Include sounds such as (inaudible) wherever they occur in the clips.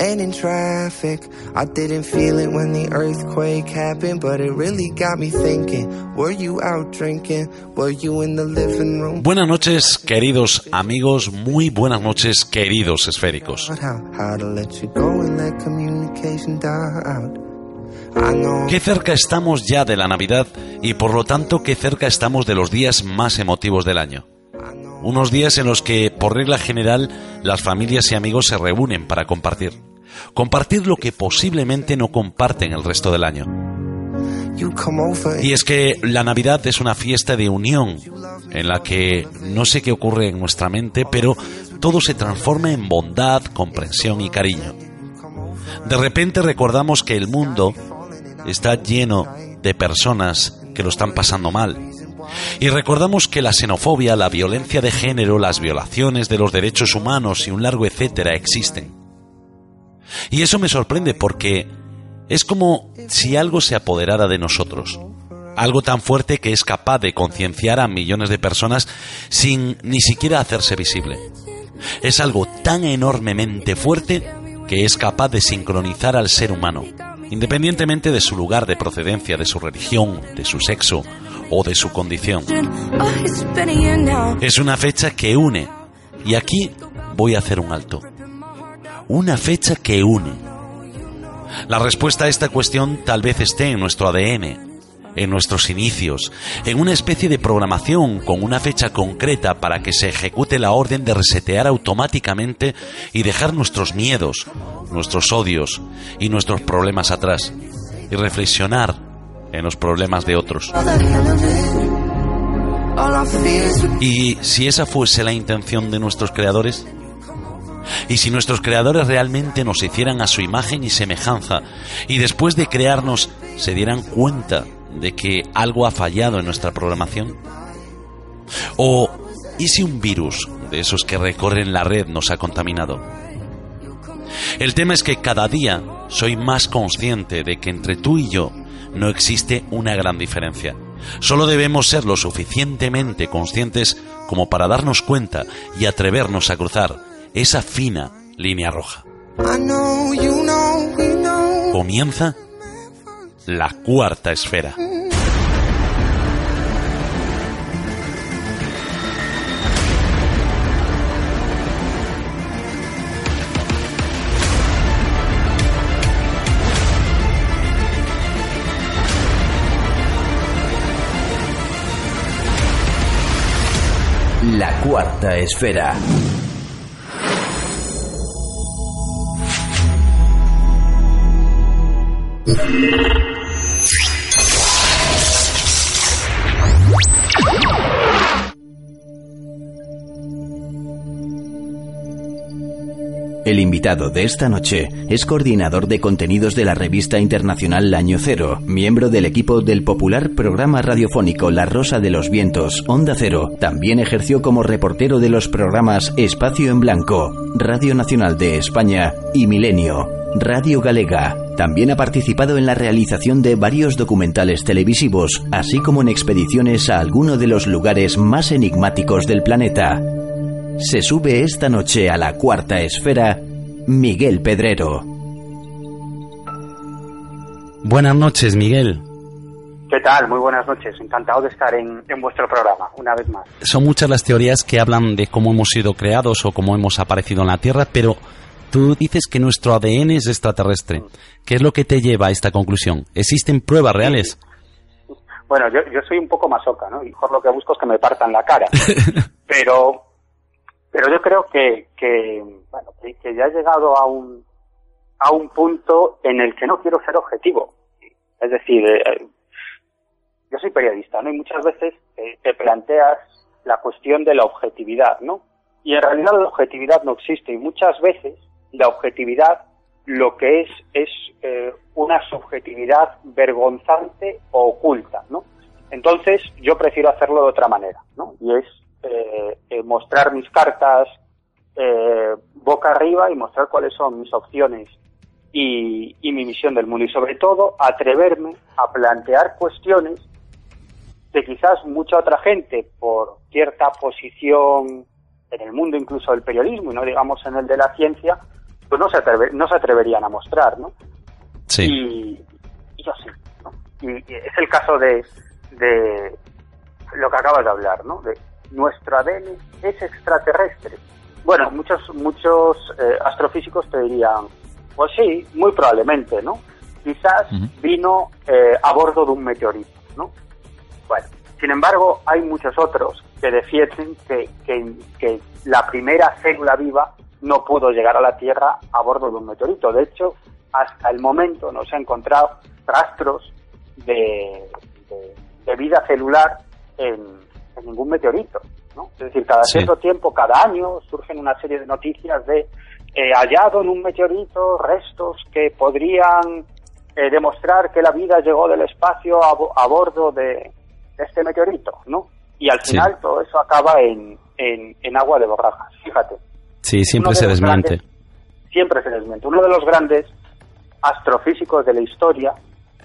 and in traffic. I didn't feel it when the earthquake happened, but it really got me thinking. Were you out drinking? Were you in the living room? Buenas noches, queridos amigos, muy buenas noches, queridos esféricos. How, how to let you go and let communication die out. I know Qué cerca estamos ya de la Navidad y por lo tanto qué cerca estamos de los días más emotivos del año. Unos días en los que, por regla general, las familias y amigos se reúnen para compartir. Compartir lo que posiblemente no comparten el resto del año. Y es que la Navidad es una fiesta de unión en la que no sé qué ocurre en nuestra mente, pero todo se transforma en bondad, comprensión y cariño. De repente recordamos que el mundo está lleno de personas que lo están pasando mal. Y recordamos que la xenofobia, la violencia de género, las violaciones de los derechos humanos y un largo etcétera existen. Y eso me sorprende porque es como si algo se apoderara de nosotros. Algo tan fuerte que es capaz de concienciar a millones de personas sin ni siquiera hacerse visible. Es algo tan enormemente fuerte que es capaz de sincronizar al ser humano, independientemente de su lugar de procedencia, de su religión, de su sexo o de su condición. Es una fecha que une. Y aquí voy a hacer un alto. Una fecha que une. La respuesta a esta cuestión tal vez esté en nuestro ADN, en nuestros inicios, en una especie de programación con una fecha concreta para que se ejecute la orden de resetear automáticamente y dejar nuestros miedos, nuestros odios y nuestros problemas atrás y reflexionar en los problemas de otros. ¿Y si esa fuese la intención de nuestros creadores? ¿Y si nuestros creadores realmente nos hicieran a su imagen y semejanza y después de crearnos se dieran cuenta de que algo ha fallado en nuestra programación? ¿O y si un virus de esos que recorren la red nos ha contaminado? El tema es que cada día soy más consciente de que entre tú y yo no existe una gran diferencia. Solo debemos ser lo suficientemente conscientes como para darnos cuenta y atrevernos a cruzar esa fina línea roja. Comienza la cuarta esfera. La cuarta esfera. Yeah. El invitado de esta noche es coordinador de contenidos de la revista internacional Año Cero, miembro del equipo del popular programa radiofónico La Rosa de los Vientos, Onda Cero. También ejerció como reportero de los programas Espacio en Blanco, Radio Nacional de España y Milenio, Radio Galega. También ha participado en la realización de varios documentales televisivos, así como en expediciones a alguno de los lugares más enigmáticos del planeta. Se sube esta noche a la cuarta esfera Miguel Pedrero. Buenas noches, Miguel. ¿Qué tal? Muy buenas noches. Encantado de estar en, en vuestro programa, una vez más. Son muchas las teorías que hablan de cómo hemos sido creados o cómo hemos aparecido en la Tierra, pero tú dices que nuestro ADN es extraterrestre. ¿Qué es lo que te lleva a esta conclusión? ¿Existen pruebas reales? Bueno, yo, yo soy un poco masoca, ¿no? Y mejor lo que busco es que me partan la cara. (laughs) pero, pero yo creo que, que, bueno, que, ya he llegado a un, a un punto en el que no quiero ser objetivo. Es decir, eh, yo soy periodista, ¿no? Y muchas veces eh, te planteas la cuestión de la objetividad, ¿no? Y en realidad la objetividad no existe y muchas veces la objetividad lo que es es eh, una subjetividad vergonzante o oculta, ¿no? Entonces, yo prefiero hacerlo de otra manera, ¿no? Y es eh, eh, mostrar mis cartas eh, boca arriba y mostrar cuáles son mis opciones y, y mi visión del mundo. Y sobre todo, atreverme a plantear cuestiones que quizás mucha otra gente, por cierta posición en el mundo incluso del periodismo y no digamos en el de la ciencia, pues no se, atreve- no se atreverían a mostrar, ¿no? Sí. Y, y yo sí. ¿no? Y, y es el caso de, de lo que acabas de hablar, ¿no? De nuestro ADN es extraterrestre. Bueno, muchos muchos eh, astrofísicos te dirían, pues sí, muy probablemente, ¿no? Quizás vino eh, a bordo de un meteorito, ¿no? Bueno, sin embargo, hay muchos otros que defienden que, que, que la primera célula viva no pudo llegar a la Tierra a bordo de un meteorito. De hecho, hasta el momento no se han encontrado rastros de, de- de vida celular en, en ningún meteorito. ¿no? Es decir, cada Sí. cierto tiempo, cada año, surgen una serie de noticias de eh, hallado en un meteorito restos que podrían eh, demostrar que la vida llegó del espacio a, a bordo de, de este meteorito, ¿no? Y al Sí. final todo eso acaba en, en, en agua de borrajas, fíjate. Sí, siempre de se desmiente. grandes- siempre se desmiente. Uno de los grandes astrofísicos de la historia,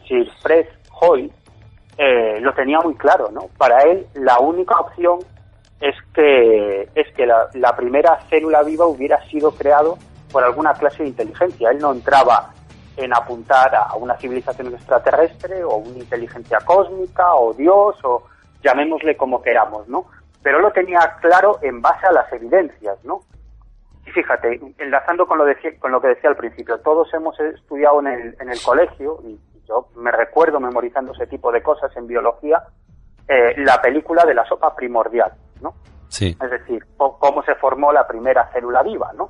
Sir Fred Hoyle, eh, lo tenía muy claro, ¿no? Para él la única opción es que es que la, primera célula viva hubiera sido creado por alguna clase de inteligencia. Él no entraba en apuntar a una civilización extraterrestre o una inteligencia cósmica o Dios o llamémosle como queramos, ¿no? Pero lo tenía claro en base a las evidencias, ¿no? Y fíjate, enlazando con lo, decía- con lo que decía al principio, todos hemos estudiado en el, en el colegio, y yo me recuerdo memorizando ese tipo de cosas en biología, eh, la película de la sopa primordial, ¿no? Sí. Es decir, cómo se formó la primera célula viva, ¿no?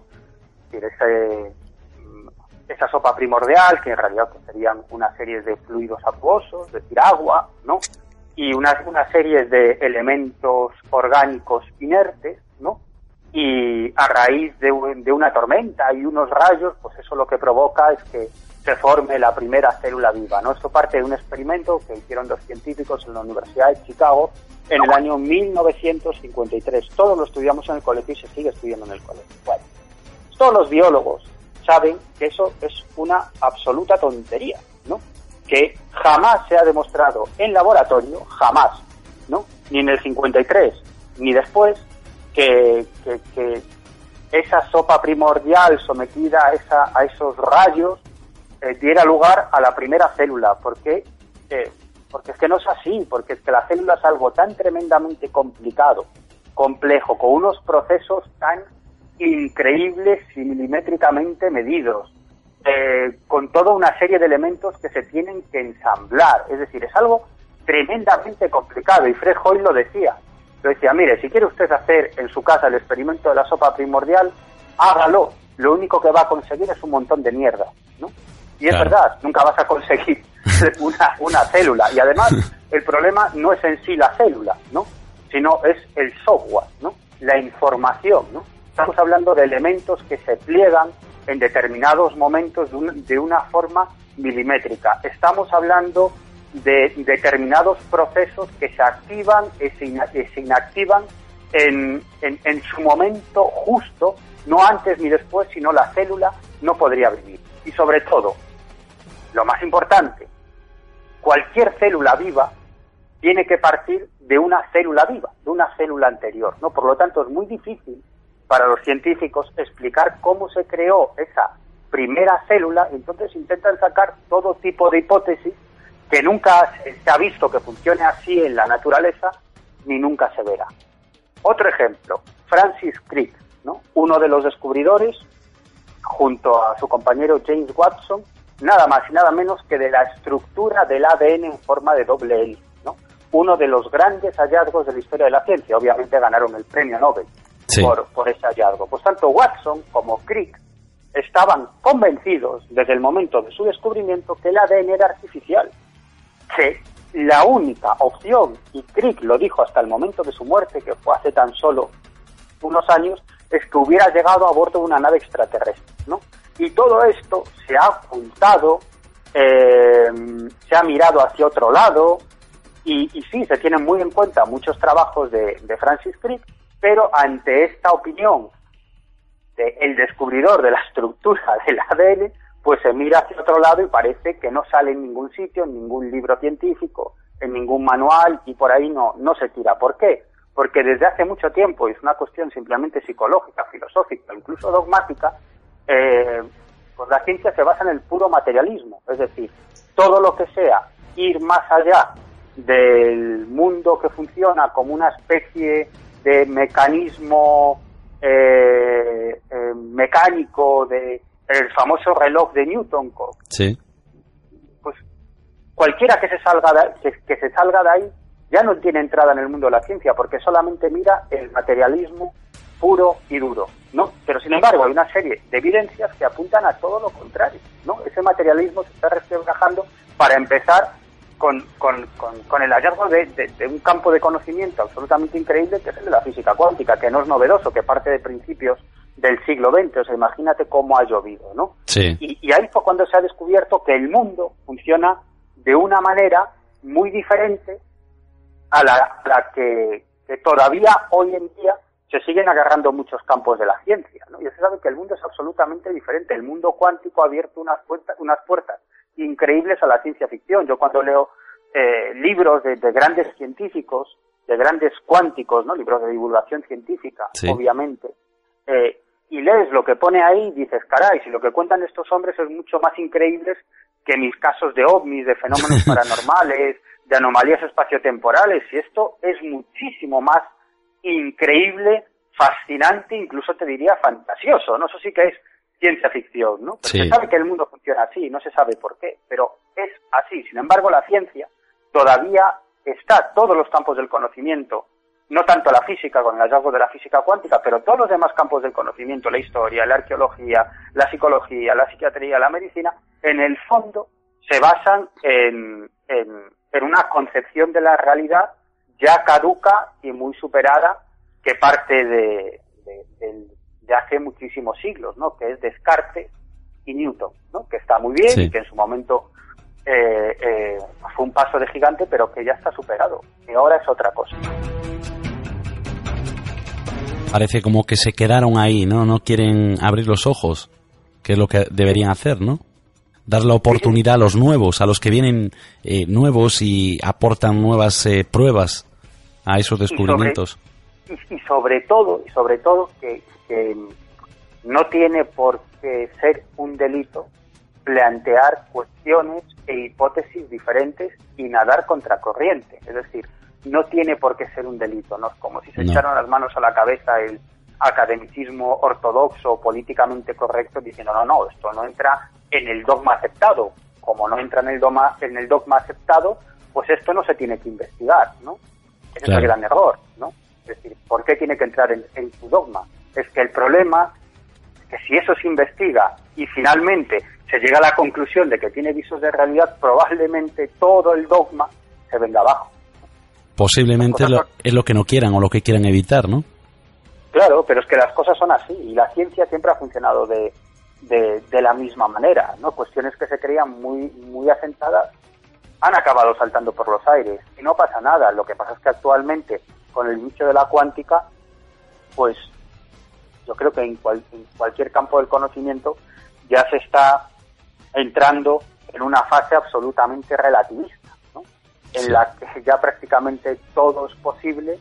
Es decir, ese, mm, esa sopa primordial, que en realidad serían una serie de fluidos acuosos, es decir, agua, ¿no? Y una, una serie de elementos orgánicos inertes, ¿no? Y a raíz de una tormenta y unos rayos, pues eso lo que provoca es que se forme la primera célula viva, ¿no? Esto parte de un experimento que hicieron dos científicos en la Universidad de Chicago en el año 1953. Todos lo estudiamos en el colegio y se sigue estudiando en el colegio. Bueno, todos los biólogos saben que eso es una absoluta tontería, ¿no? Que jamás se ha demostrado en laboratorio, jamás, ¿no? Ni en el 53, ni después, que, que- esa sopa primordial sometida a, esa, a esos rayos eh, diera lugar a la primera célula. ¿Por qué? Eh, porque es que no es así, porque es que la célula es algo tan tremendamente complicado, complejo, con unos procesos tan increíbles y milimétricamente medidos, eh, con toda una serie de elementos que se tienen que ensamblar. Es decir, es algo tremendamente complicado. Y Fred Hoyle lo decía. Lo decía, mire, si quiere usted hacer en su casa el experimento de la sopa primordial, hágalo. Lo único que va a conseguir es un montón de mierda, ¿no? Y es verdad, nunca vas a conseguir (laughs) una, una célula. Y además, (laughs) el problema no es en sí la célula, ¿no? Sino es el software, ¿no? La información, ¿no? Estamos hablando de elementos que se pliegan en determinados momentos de, un- de una forma milimétrica. Estamos hablando de determinados procesos que se activan y se, ina- y se inactivan en, en- en su momento justo, no antes ni después, sino la célula no podría vivir. Y sobre todo, lo más importante, cualquier célula viva tiene que partir de una célula viva, de una célula anterior, ¿no? Por lo tanto, es muy difícil para los científicos explicar cómo se creó esa primera célula, entonces intentan sacar todo tipo de hipótesis que nunca se ha visto que funcione así en la naturaleza, ni nunca se verá. Otro ejemplo, Francis Crick, ¿no? uno de los descubridores, junto a su compañero James Watson, nada más y nada menos que de la estructura del ADN en forma de doble hélice, ¿no? Uno de los grandes hallazgos de la historia de la ciencia. Obviamente ganaron el premio Nobel Sí. por, por ese hallazgo. Pues tanto Watson como Crick estaban convencidos desde el momento de su descubrimiento que el ADN era artificial, que la única opción, y Crick lo dijo hasta el momento de su muerte, que fue hace tan solo unos años, es que hubiera llegado a bordo de una nave extraterrestre, ¿no? Y todo esto se ha ocultado, eh, se ha mirado hacia otro lado, Y, sí, se tienen muy en cuenta muchos trabajos de, de Francis Crick, pero ante esta opinión de el descubridor de la estructura del ADN, pues se mira hacia otro lado y parece que no sale en ningún sitio, en ningún libro científico, en ningún manual y por ahí no, no se tira. ¿Por qué? Porque desde hace mucho tiempo, y es una cuestión simplemente psicológica, filosófica, incluso dogmática, eh, pues la ciencia se basa en el puro materialismo, es decir, todo lo que sea ir más allá del mundo que funciona como una especie de mecanismo eh, eh, mecánico de el famoso reloj de Newton, Sí. pues cualquiera que se salga de, que, que se salga de ahí ya no tiene entrada en el mundo de la ciencia porque solamente mira el materialismo puro y duro, ¿no? Pero sin embargo hay una serie de evidencias que apuntan a todo lo contrario, ¿no? Ese materialismo se está reflejando para empezar con, con, con, con el hallazgo de, de- de un campo de conocimiento absolutamente increíble que es el de la física cuántica, que no es novedoso, que parte de principios del siglo XX, o sea, imagínate cómo ha llovido, ¿no? Sí. Y, y ahí fue cuando se ha descubierto que el mundo funciona de una manera muy diferente a la, la que, que todavía hoy en día se siguen agarrando muchos campos de la ciencia. ¿no? Ya se sabe que el mundo es absolutamente diferente. El mundo cuántico ha abierto unas puertas, unas puertas increíbles a la ciencia ficción. Yo cuando leo eh, libros de, de grandes científicos, de grandes cuánticos, ¿no? libros de divulgación científica, Sí. obviamente, eh, y lees lo que pone ahí, dices, caray, si lo que cuentan estos hombres es mucho más increíbles que mis casos de ovnis, de fenómenos (laughs) paranormales, de anomalías espaciotemporales, y esto es muchísimo más increíble, fascinante, incluso te diría fantasioso, ¿no? Eso sí que es ciencia ficción, ¿no? Sí. se sabe que el mundo funciona así, no se sabe por qué, pero es así. Sin embargo, la ciencia todavía está, todos los campos del conocimiento, no tanto la física con el hallazgo de la física cuántica, pero todos los demás campos del conocimiento, la historia, la arqueología, la psicología, la psiquiatría, la medicina, en el fondo se basan en, en, en una concepción de la realidad ya caduca y muy superada que parte de, de, del- de hace muchísimos siglos, ¿no? Que es Descartes y Newton, ¿no? Que está muy bien Sí. y que en su momento eh, eh, fue un paso de gigante, pero que ya está superado. Y ahora es otra cosa. Parece como que se quedaron ahí, ¿no? No quieren abrir los ojos, que es lo que deberían hacer, ¿no? Dar la oportunidad a los nuevos, a los que vienen eh, nuevos y aportan nuevas eh, pruebas a esos descubrimientos. y, y sobre todo, y sobre todo que, que no tiene por qué ser un delito plantear cuestiones e hipótesis diferentes y nadar contracorriente. Es decir, no tiene por qué ser un delito, ¿no? Es como si se No. echaron las manos a la cabeza el academicismo ortodoxo políticamente correcto diciendo, no, no, esto no entra en el dogma aceptado. Como no entra en el dogma, en el dogma aceptado, pues esto no se tiene que investigar, ¿no? Ese Claro. es el gran error, ¿no? Es decir, ¿por qué tiene que entrar en, en tu dogma? Es que el problema es que si eso se investiga y finalmente se llega a la conclusión de que tiene visos de realidad, probablemente todo el dogma se venga abajo. Posiblemente lo- es lo que no quieran o lo que quieren evitar, ¿no? Claro, pero es que las cosas son así y la ciencia siempre ha funcionado de, de, de la misma manera, ¿no? Cuestiones que se creían muy, muy asentadas han acabado saltando por los aires y no pasa nada. Lo que pasa es que actualmente con el nicho de la cuántica, pues yo creo que en, cual- en cualquier campo del conocimiento ya se está entrando en una fase absolutamente relativista, ¿no? en Sí. la que ya prácticamente todo es posible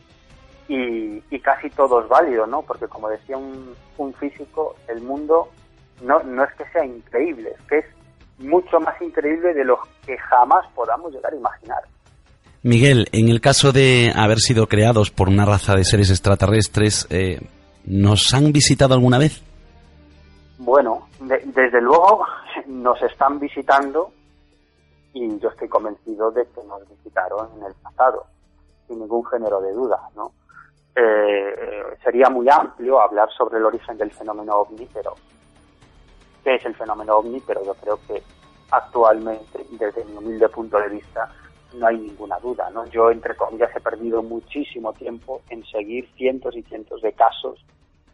y, y casi todo es válido, ¿no? Porque como decía un, un físico, el mundo no, no es que sea increíble, es que es mucho más increíble de lo que jamás podamos llegar a imaginar. Miguel, en el caso de haber sido creados por una raza de seres extraterrestres, eh, ¿nos han visitado alguna vez? Bueno, de- desde luego (laughs) nos están visitando y yo estoy convencido de que nos visitaron en el pasado, sin ningún género de duda, ¿no? Eh, eh, sería muy amplio hablar sobre el origen del fenómeno ovni, pero es el fenómeno ovni, pero yo creo que actualmente, desde mi humilde punto de vista, no hay ninguna duda, ¿no? Yo, entre comillas, he perdido muchísimo tiempo en seguir cientos y cientos de casos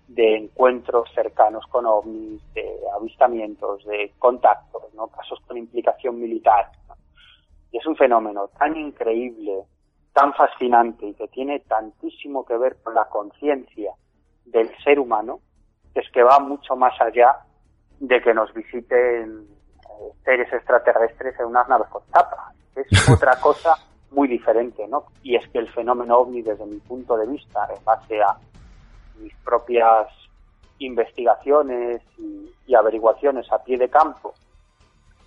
de encuentros cercanos con ovnis, de avistamientos, de contactos, ¿no? Casos con implicación militar. Y es un fenómeno tan increíble, tan fascinante y que tiene tantísimo que ver con la conciencia del ser humano, es que va mucho más allá de que nos visiten eh, seres extraterrestres en unas naves con tapa. Es (laughs) otra cosa muy diferente, ¿no? Y es que el fenómeno ovni, desde mi punto de vista, en base a mis propias investigaciones y, y averiguaciones a pie de campo,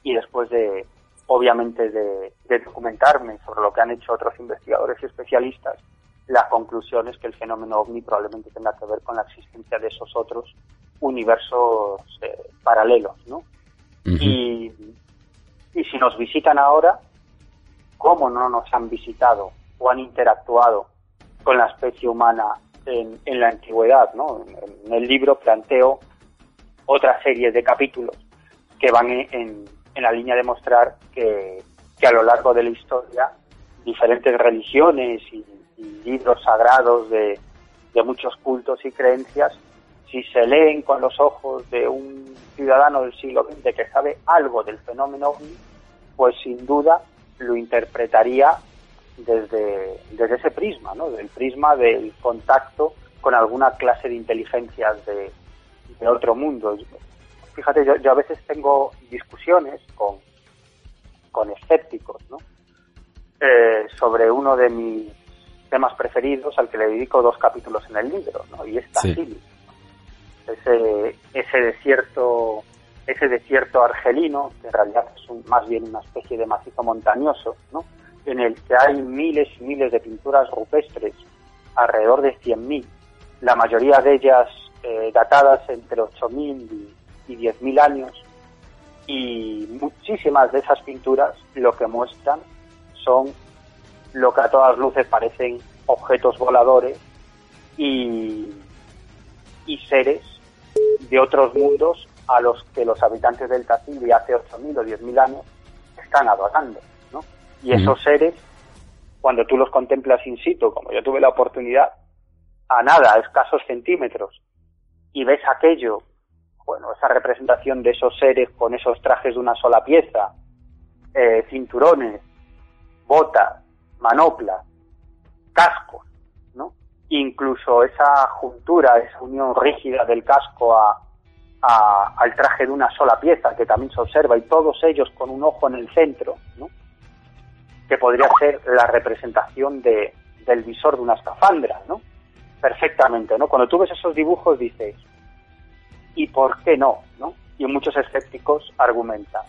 y después de, obviamente, de, de documentarme sobre lo que han hecho otros investigadores y especialistas, la conclusión es que el fenómeno ovni probablemente tenga que ver con la existencia de esos otros universos eh, paralelos, ¿no? y, y si nos visitan ahora, ¿cómo no nos han visitado o han interactuado con la especie humana en, en la antigüedad, ¿no? En, en el libro planteo otra serie de capítulos que van en, en, en la línea de mostrar que, que a lo largo de la historia diferentes religiones y, y libros sagrados de, de muchos cultos y creencias, si se leen con los ojos de un ciudadano del siglo XX que sabe algo del fenómeno pues sin duda lo interpretaría desde, desde ese prisma, ¿no? Del prisma del contacto con alguna clase de inteligencias de, de otro mundo. Fíjate, yo, yo a veces tengo discusiones con, con escépticos, ¿no? Eh, sobre uno de mis temas preferidos al que le dedico dos capítulos en el libro, ¿no? Y es Tassili, ¿no? Ese, ese desierto ese desierto argelino, que en realidad es un, más bien una especie de macizo montañoso, en el que hay miles y miles de pinturas rupestres, alrededor de 100.000, la mayoría de ellas eh, datadas entre 8.000 y, y 10.000 años, y muchísimas de esas pinturas lo que muestran son lo que a todas luces parecen objetos voladores y, y seres de otros mundos a los que los habitantes del Tassili hace 8.000 o 10.000 años están adorando, ¿no? Y esos seres, cuando tú los contemplas in situ, como yo tuve la oportunidad, a nada, a escasos centímetros, y ves aquello, bueno, esa representación de esos seres con esos trajes de una sola pieza, eh, cinturones, botas, manoplas, cascos. Incluso esa juntura, esa unión rígida del casco a, a, al traje de una sola pieza que también se observa y todos ellos con un ojo en el centro, ¿no? que podría ser la representación de, del visor de una escafandra, ¿no? Perfectamente, ¿no? Cuando tú ves esos dibujos dices, ¿y por qué no? ¿no? Y muchos escépticos argumentan,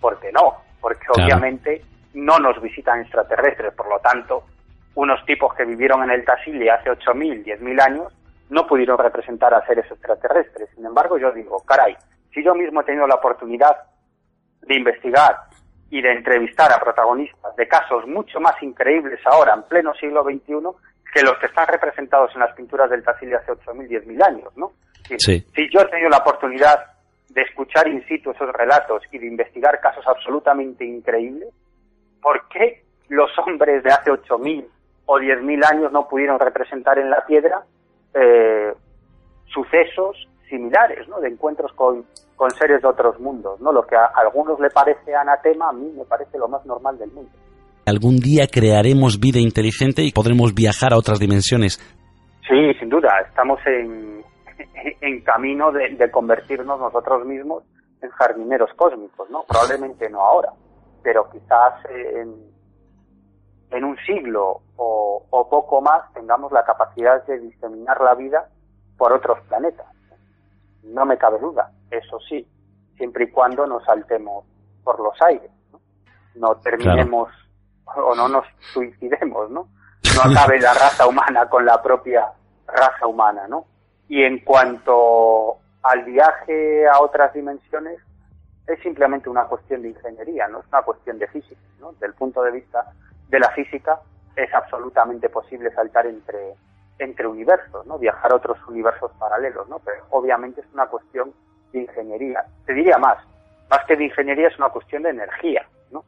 ¿por qué no? Porque Claro. obviamente no nos visitan extraterrestres, por lo tanto, unos tipos que vivieron en el Tassili hace 8.000, 10.000 años no pudieron representar a seres extraterrestres. Sin embargo, yo digo, caray, si yo mismo he tenido la oportunidad de investigar y de entrevistar a protagonistas de casos mucho más increíbles ahora, en pleno siglo XXI, que los que están representados en las pinturas del Tassili hace 8.000, 10.000 años, ¿no? Sí. Si yo he tenido la oportunidad de escuchar in situ esos relatos y de investigar casos absolutamente increíbles, ¿por qué los hombres de hace 8.000 o 10.000 años no pudieron representar en la piedra eh, sucesos similares, ¿no? De encuentros con, con seres de otros mundos, ¿no? Lo que a algunos le parece anatema, a mí me parece lo más normal del mundo. Algún día crearemos vida inteligente y podremos viajar a otras dimensiones. Sí, sin duda, estamos en, (laughs) en camino de, de convertirnos nosotros mismos en jardineros cósmicos, ¿no? Probablemente no ahora, pero quizás en, en un siglo o, o poco más tengamos la capacidad de diseminar la vida por otros planetas. No me cabe duda, eso sí, siempre y cuando nos saltemos por los aires, ¿no? No terminemos o no nos suicidemos, ¿no? No acabe la raza humana con la propia raza humana, ¿no? Y en cuanto al viaje a otras dimensiones, es simplemente una cuestión de ingeniería, no es una cuestión de física, ¿no? Del punto de vista de la física es absolutamente posible saltar entre entre universos, ¿no? Viajar a otros universos paralelos, ¿no? Pero obviamente es una cuestión de ingeniería. Te diría más, más que de ingeniería es una cuestión de energía, ¿no?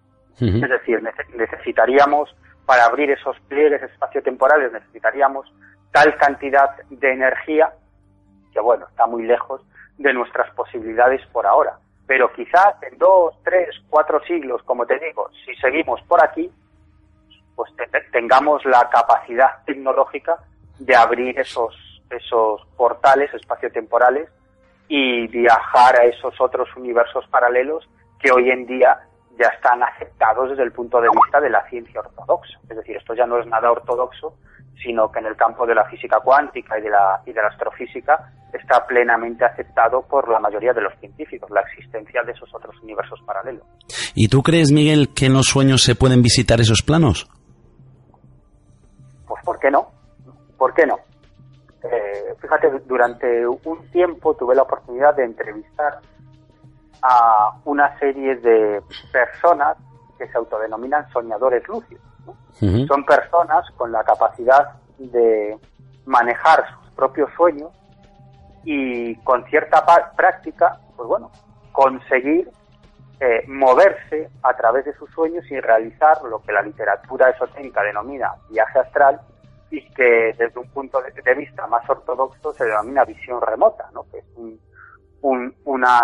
Es decir, nece- necesitaríamos, para abrir esos pliegues espaciotemporales, necesitaríamos tal cantidad de energía que, bueno, está muy lejos de nuestras posibilidades por ahora. Pero quizás en dos, tres, cuatro siglos, como te digo, si seguimos por aquí, pues te- tengamos la capacidad tecnológica de abrir esos, esos portales espaciotemporales y viajar a esos otros universos paralelos que hoy en día ya están aceptados desde el punto de vista de la ciencia ortodoxa. Es decir, esto ya no es nada ortodoxo, sino que en el campo de la física cuántica y de la, y de la astrofísica está plenamente aceptado por la mayoría de los científicos, la existencia de esos otros universos paralelos. ¿Y tú crees, Miguel, que en los sueños se pueden visitar esos planos? ¿Por qué no? ¿Por qué no? Eh, fíjate, durante un tiempo tuve la oportunidad de entrevistar a una serie de personas que se autodenominan soñadores lúcidos. Son personas con la capacidad de manejar sus propios sueños y con cierta práctica, pues bueno, conseguir eh, moverse a través de sus sueños y realizar lo que la literatura esotérica denomina viaje astral y que desde un punto de, vista más ortodoxo se denomina visión remota, ¿no? que es un- un- una,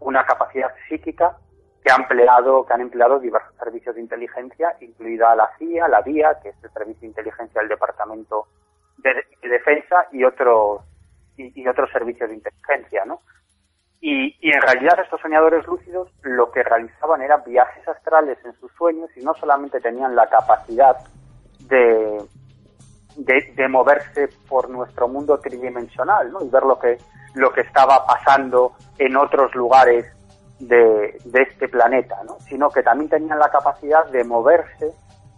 una capacidad psíquica que ha empleado, que han empleado diversos servicios de inteligencia, incluida la CIA, la DIA, que es el servicio de inteligencia del Departamento de, de Defensa y otros y, y otros servicios de inteligencia, ¿no? Y, y en realidad estos soñadores lúcidos lo que realizaban eran viajes astrales en sus sueños y no solamente tenían la capacidad de, de, de moverse por nuestro mundo tridimensional ¿no? y ver lo que, lo que estaba pasando en otros lugares de, de este planeta, ¿no? sino que también tenían la capacidad de moverse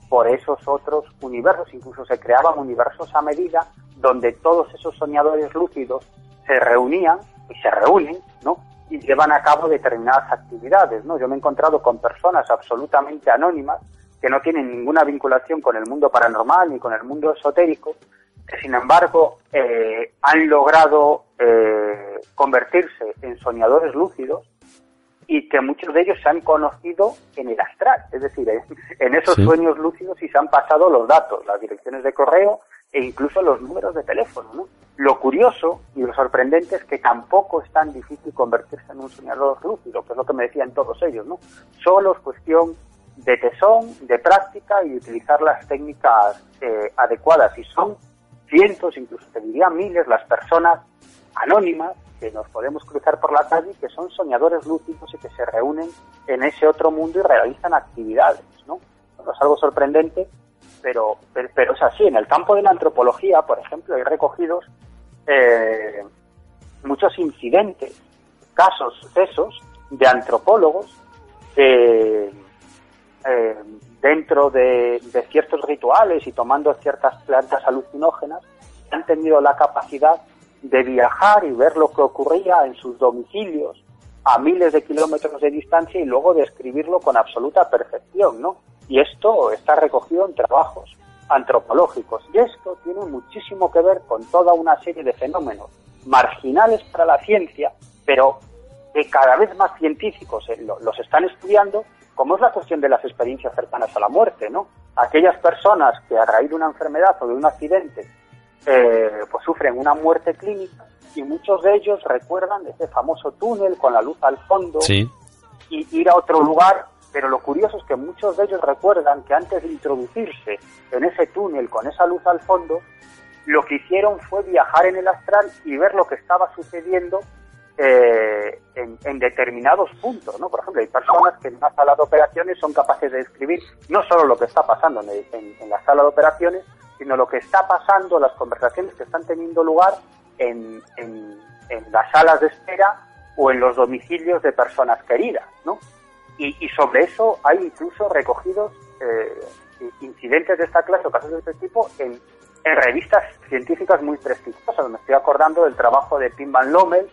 por esos otros universos, incluso se creaban universos a medida donde todos esos soñadores lúcidos se reunían y se reúnen, ¿no? Y llevan a cabo determinadas actividades, ¿no? Yo me he encontrado con personas absolutamente anónimas que no tienen ninguna vinculación con el mundo paranormal ni con el mundo esotérico, que sin embargo eh, han logrado eh, convertirse en soñadores lúcidos y que muchos de ellos se han conocido en el astral, es decir, en, en esos Sí. sueños lúcidos y se han pasado los datos, las direcciones de correo e incluso los números de teléfono. ¿no? Lo curioso y lo sorprendente es que tampoco es tan difícil convertirse en un soñador lúcido, que es lo que me decían todos ellos. ¿no? Solo es cuestión de tesón, de práctica y utilizar las técnicas eh, adecuadas. Y son cientos, incluso te diría miles, las personas anónimas que nos podemos cruzar por la calle que son soñadores lúcidos y que se reúnen en ese otro mundo y realizan actividades, ¿no? Bueno, es algo sorprendente, pero, pero, pero es así. En el campo de la antropología, por ejemplo, hay recogidos eh, muchos incidentes, casos, sucesos de antropólogos que eh, dentro de, de ciertos rituales y tomando ciertas plantas alucinógenas han tenido la capacidad de viajar y ver lo que ocurría en sus domicilios a miles de kilómetros de distancia y luego describirlo con absoluta perfección, ¿no? Y esto está recogido en trabajos antropológicos. Y esto tiene muchísimo que ver con toda una serie de fenómenos marginales para la ciencia, pero que cada vez más científicos eh, lo- los están estudiando, como es la cuestión de las experiencias cercanas a la muerte, ¿no? Aquellas personas que a raíz de una enfermedad o de un accidente eh, pues sufren una muerte clínica y muchos de ellos recuerdan ese famoso túnel con la luz al fondo Sí. y ir a otro lugar, pero lo curioso es que muchos de ellos recuerdan que antes de introducirse en ese túnel con esa luz al fondo, lo que hicieron fue viajar en el astral y ver lo que estaba sucediendo eh, en, determinados puntos, ¿no? Por ejemplo, hay personas que en una sala de operaciones son capaces de describir no solo lo que está pasando en, la sala de operaciones, sino lo que está pasando, las conversaciones que están teniendo lugar en, las salas de espera o en los domicilios de personas queridas, ¿no? Y, y sobre eso hay incluso recogidos eh, incidentes de esta clase o casos de este tipo en revistas científicas muy prestigiosas. Me estoy acordando del trabajo de Pim Van Lommel,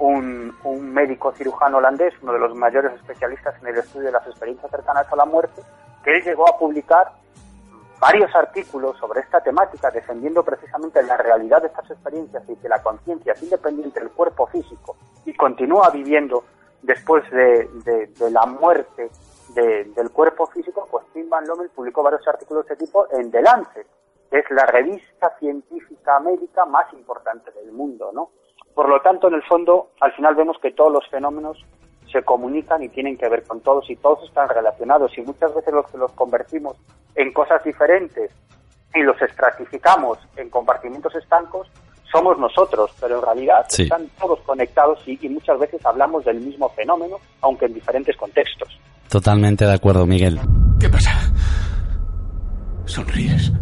un, un médico cirujano holandés, uno de los mayores especialistas en el estudio de las experiencias cercanas a la muerte, que él llegó a publicar varios artículos sobre esta temática defendiendo precisamente la realidad de estas experiencias y que la conciencia es independiente del cuerpo físico y continúa viviendo después de, la muerte de- del cuerpo físico, pues Tim Van Lommel publicó varios artículos de este tipo en The que es la revista científica médica más importante del mundo, ¿no? Por lo tanto, en el fondo, al final vemos que todos los fenómenos se comunican y tienen que ver con todos y todos están relacionados y muchas veces los que los convertimos en cosas diferentes y los estratificamos en compartimentos estancos somos nosotros, pero en realidad Sí. están todos conectados y, y muchas veces hablamos del mismo fenómeno, aunque en diferentes contextos. Totalmente de acuerdo, Miguel. ¿Qué pasa? Sonríes.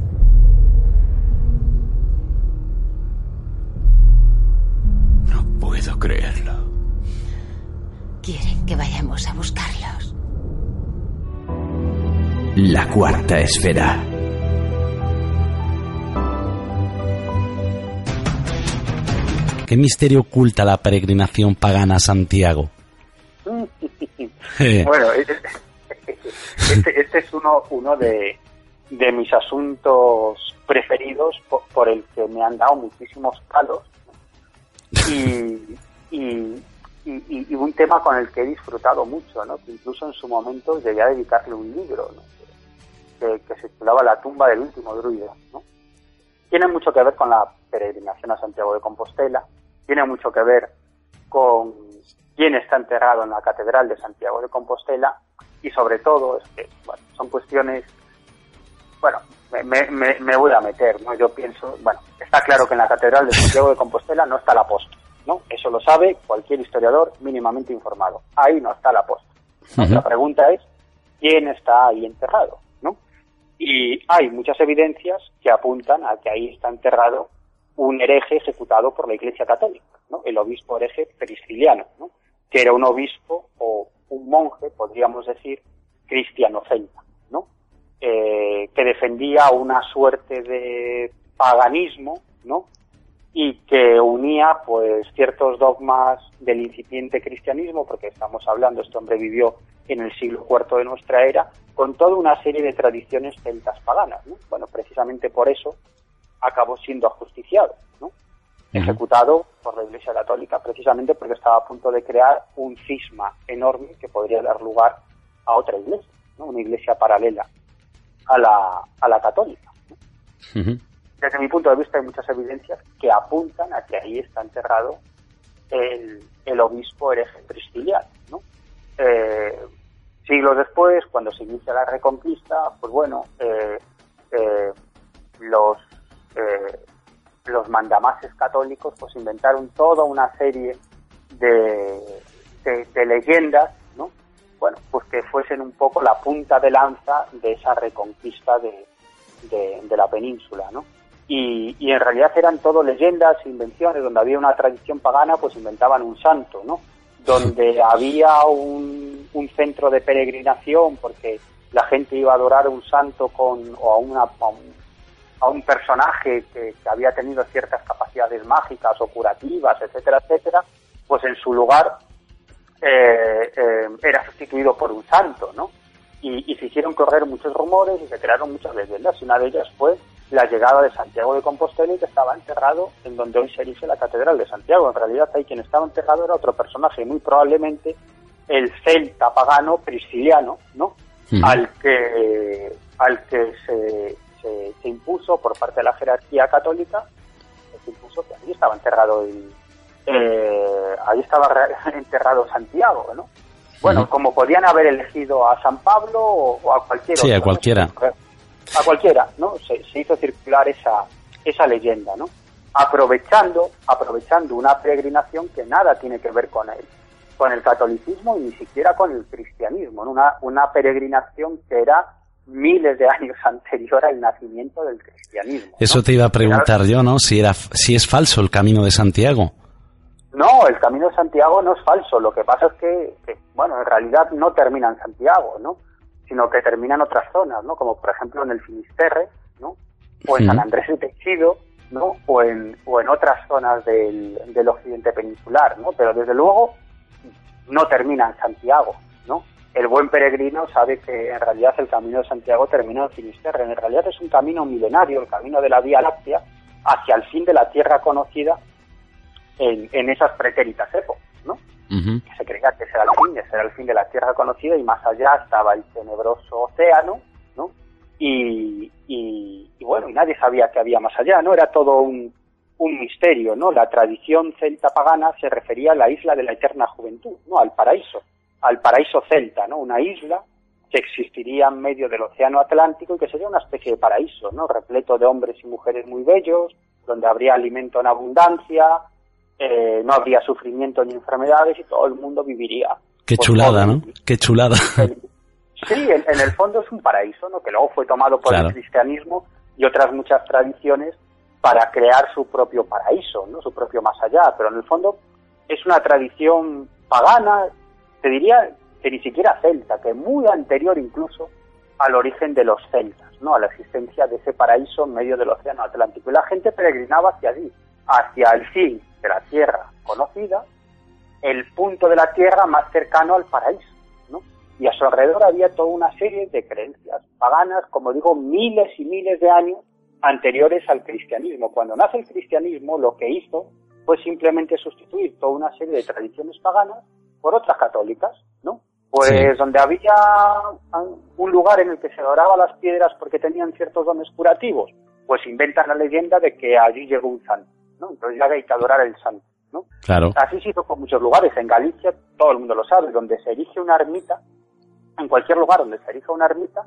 Puedo creerlo. Quieren que vayamos a buscarlos. La cuarta esfera. ¿Qué misterio oculta la peregrinación pagana a Santiago? (laughs) Bueno, (laughs) este, este es uno, uno de, de mis asuntos preferidos po- por, el que me han dado muchísimos palos (laughs) y, y, y- un tema con el que he disfrutado mucho, ¿no? que incluso en su momento llegué a dedicarle un libro que, que se titulaba La tumba del último druida. ¿no? Tiene mucho que ver con la peregrinación a Santiago de Compostela, tiene mucho que ver con quién está enterrado en la Catedral de Santiago de Compostela y sobre todo es que bueno, son cuestiones, bueno, me, me- me- voy a meter, ¿no? Yo pienso, bueno, está claro que en la Catedral de Santiago de Compostela no está el apóstol, ¿no? Eso lo sabe cualquier historiador mínimamente informado. Ahí no está. ¿no? Ujú. La pregunta es, ¿quién está ahí enterrado? ¿no? Y hay muchas evidencias que apuntan a que ahí está enterrado un hereje ejecutado por la Iglesia Católica, ¿no? el obispo hereje prisciliano, ¿no? que era un obispo o un monje, podríamos decir, cristiano celta, ¿no? Eh, que defendía una suerte de paganismo, ¿no? y que unía pues ciertos dogmas del incipiente cristianismo, porque estamos hablando, este hombre vivió en el siglo IV de nuestra era, con toda una serie de tradiciones celtas paganas. ¿no? Bueno, precisamente por eso acabó siendo ajusticiado, ¿no? ejecutado por la Iglesia Católica, precisamente porque estaba a punto de crear un cisma enorme que podría dar lugar a otra iglesia, ¿no? una iglesia paralela a la, a la católica. Desde mi punto de vista hay muchas evidencias que apuntan a que ahí está enterrado el, el obispo hereje prisciliano. ¿no? Eh, siglos después, cuando se inicia la Reconquista, pues bueno, eh, eh, los, eh, los mandamases católicos pues inventaron toda una serie de, de, de leyendas. Bueno, pues que fuesen un poco la punta de lanza de esa reconquista de, de, de la península, ¿no? Y, y en realidad eran todo leyendas, invenciones, donde había una tradición pagana, pues inventaban un santo, ¿no? Donde había un, un centro de peregrinación, porque la gente iba a adorar a un santo con, o a, una, a, un, a un personaje que, que había tenido ciertas capacidades mágicas o curativas, etcétera, etcétera, pues en su lugar eh, eh, era sustituido por un santo, ¿no? Y, y se hicieron correr muchos rumores y se crearon muchas leyendas. Y una de ellas fue la llegada de Santiago de Compostela y que estaba enterrado en donde hoy se erige la Catedral de Santiago. En realidad ahí quien estaba enterrado era otro personaje, muy probablemente el celta pagano prisciliano, ¿no? Ujú. Al que al que se, se, se impuso por parte de la jerarquía católica, se impuso que allí estaba enterrado el, eh, ahí estaba (laughs) enterrado Santiago, ¿no? Bueno, como podían haber elegido a San Pablo o, o a cualquiera. Sí, a otro, ¿no? cualquiera. A cualquiera, ¿no? Se, se hizo circular esa, esa leyenda, ¿no? Aprovechando, aprovechando una peregrinación que nada tiene que ver con él, con el catolicismo y ni siquiera con el cristianismo, ¿no? Una, una peregrinación que era miles de años (laughs) anterior al nacimiento del cristianismo. ¿no? Eso te iba a preguntar yo, ¿no? Si era, si es falso el camino de Santiago. No, el Camino de Santiago no es falso. Lo que pasa es que, que, bueno, en realidad no termina en Santiago, ¿no? Sino que termina en otras zonas, ¿no? Como por ejemplo en el Finisterre, ¿no? O en. San Andrés de Techido, ¿no? O en, o en otras zonas del, del occidente peninsular, ¿no? Pero desde luego no termina en Santiago, ¿no? El buen peregrino sabe que en realidad el Camino de Santiago termina en Finisterre. En realidad es un camino milenario, el camino de la Vía Láctea, hacia el fin de la Tierra conocida en, en esas pretéritas épocas, ¿no? Que se creía que ese era el fin, ese era el fin de la Tierra conocida y más allá estaba el tenebroso océano, ¿no? Y, y, y bueno, y nadie sabía que había más allá, ¿no? Era todo un, un misterio, ¿no? La tradición celta pagana se refería a la isla de la eterna juventud, ¿no? Al paraíso, al paraíso celta, ¿no? Una isla que existiría en medio del océano Atlántico y que sería una especie de paraíso, ¿no? Repleto de hombres y mujeres muy bellos, donde habría alimento en abundancia, eh, no habría sufrimiento ni enfermedades y todo el mundo viviría. Qué chulada, ¿no? Qué chulada. Sí, en, el fondo es un paraíso, ¿no? Que luego fue tomado por el cristianismo y otras muchas tradiciones para crear su propio paraíso, ¿no? Su propio más allá. Pero en el fondo es una tradición pagana, te diría que ni siquiera celta, que muy anterior incluso al origen de los celtas, ¿no? A la existencia de ese paraíso en medio del océano Atlántico. Y la gente peregrinaba hacia allí, hacia el fin de la tierra conocida, el punto de la tierra más cercano al paraíso, ¿no? Y a su alrededor había toda una serie de creencias paganas, como digo, miles y miles de años anteriores al cristianismo. Cuando nace el cristianismo, lo que hizo fue simplemente sustituir toda una serie de tradiciones paganas por otras católicas, ¿no? Pues donde había un lugar en el que se adoraba las piedras porque tenían ciertos dones curativos, pues inventan la leyenda de que allí llegó un santo, ¿no? Entonces ya hay que adorar al santo, ¿no? Claro. Así se hizo con muchos lugares. En Galicia, todo el mundo lo sabe, donde se erige una ermita, en cualquier lugar donde se erige una ermita,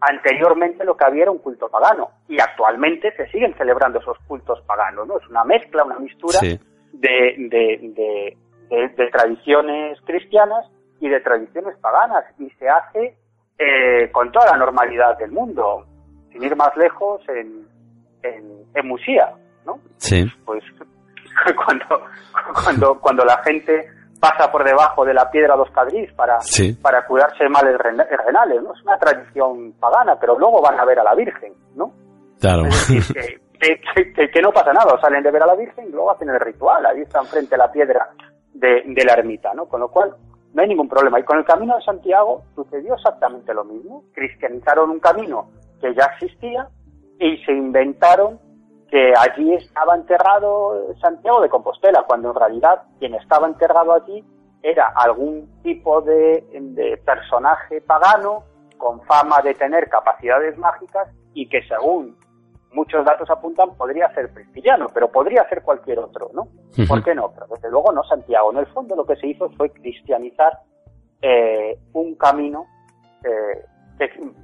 anteriormente lo que había era un culto pagano y actualmente se siguen celebrando esos cultos paganos, ¿no? Es una mezcla, una mistura de, de, de, tradiciones cristianas y de tradiciones paganas y se hace eh, con toda la normalidad del mundo, sin ir más lejos en, en, en Musía, ¿no? Sí. Pues (laughs) cuando, cuando, cuando la gente pasa por debajo de la piedra dos cadrís para, para curarse males renales, ¿no? Es una tradición pagana, pero luego van a ver a la Virgen, ¿no? Claro. que, que, no pasa nada, salen de ver a la Virgen y luego hacen el ritual, ahí están frente a la piedra de, de la ermita, ¿no? Con lo cual, no hay ningún problema. Y con el camino de Santiago sucedió exactamente lo mismo. Cristianizaron un camino que ya existía y se inventaron que allí estaba enterrado Santiago de Compostela, cuando en realidad quien estaba enterrado allí era algún tipo de, personaje pagano con fama de tener capacidades mágicas y que según muchos datos apuntan podría ser cristiano, pero podría ser cualquier otro, ¿no? ¿Por qué no? Pero desde luego no Santiago. En el fondo lo que se hizo fue cristianizar eh, un camino eh,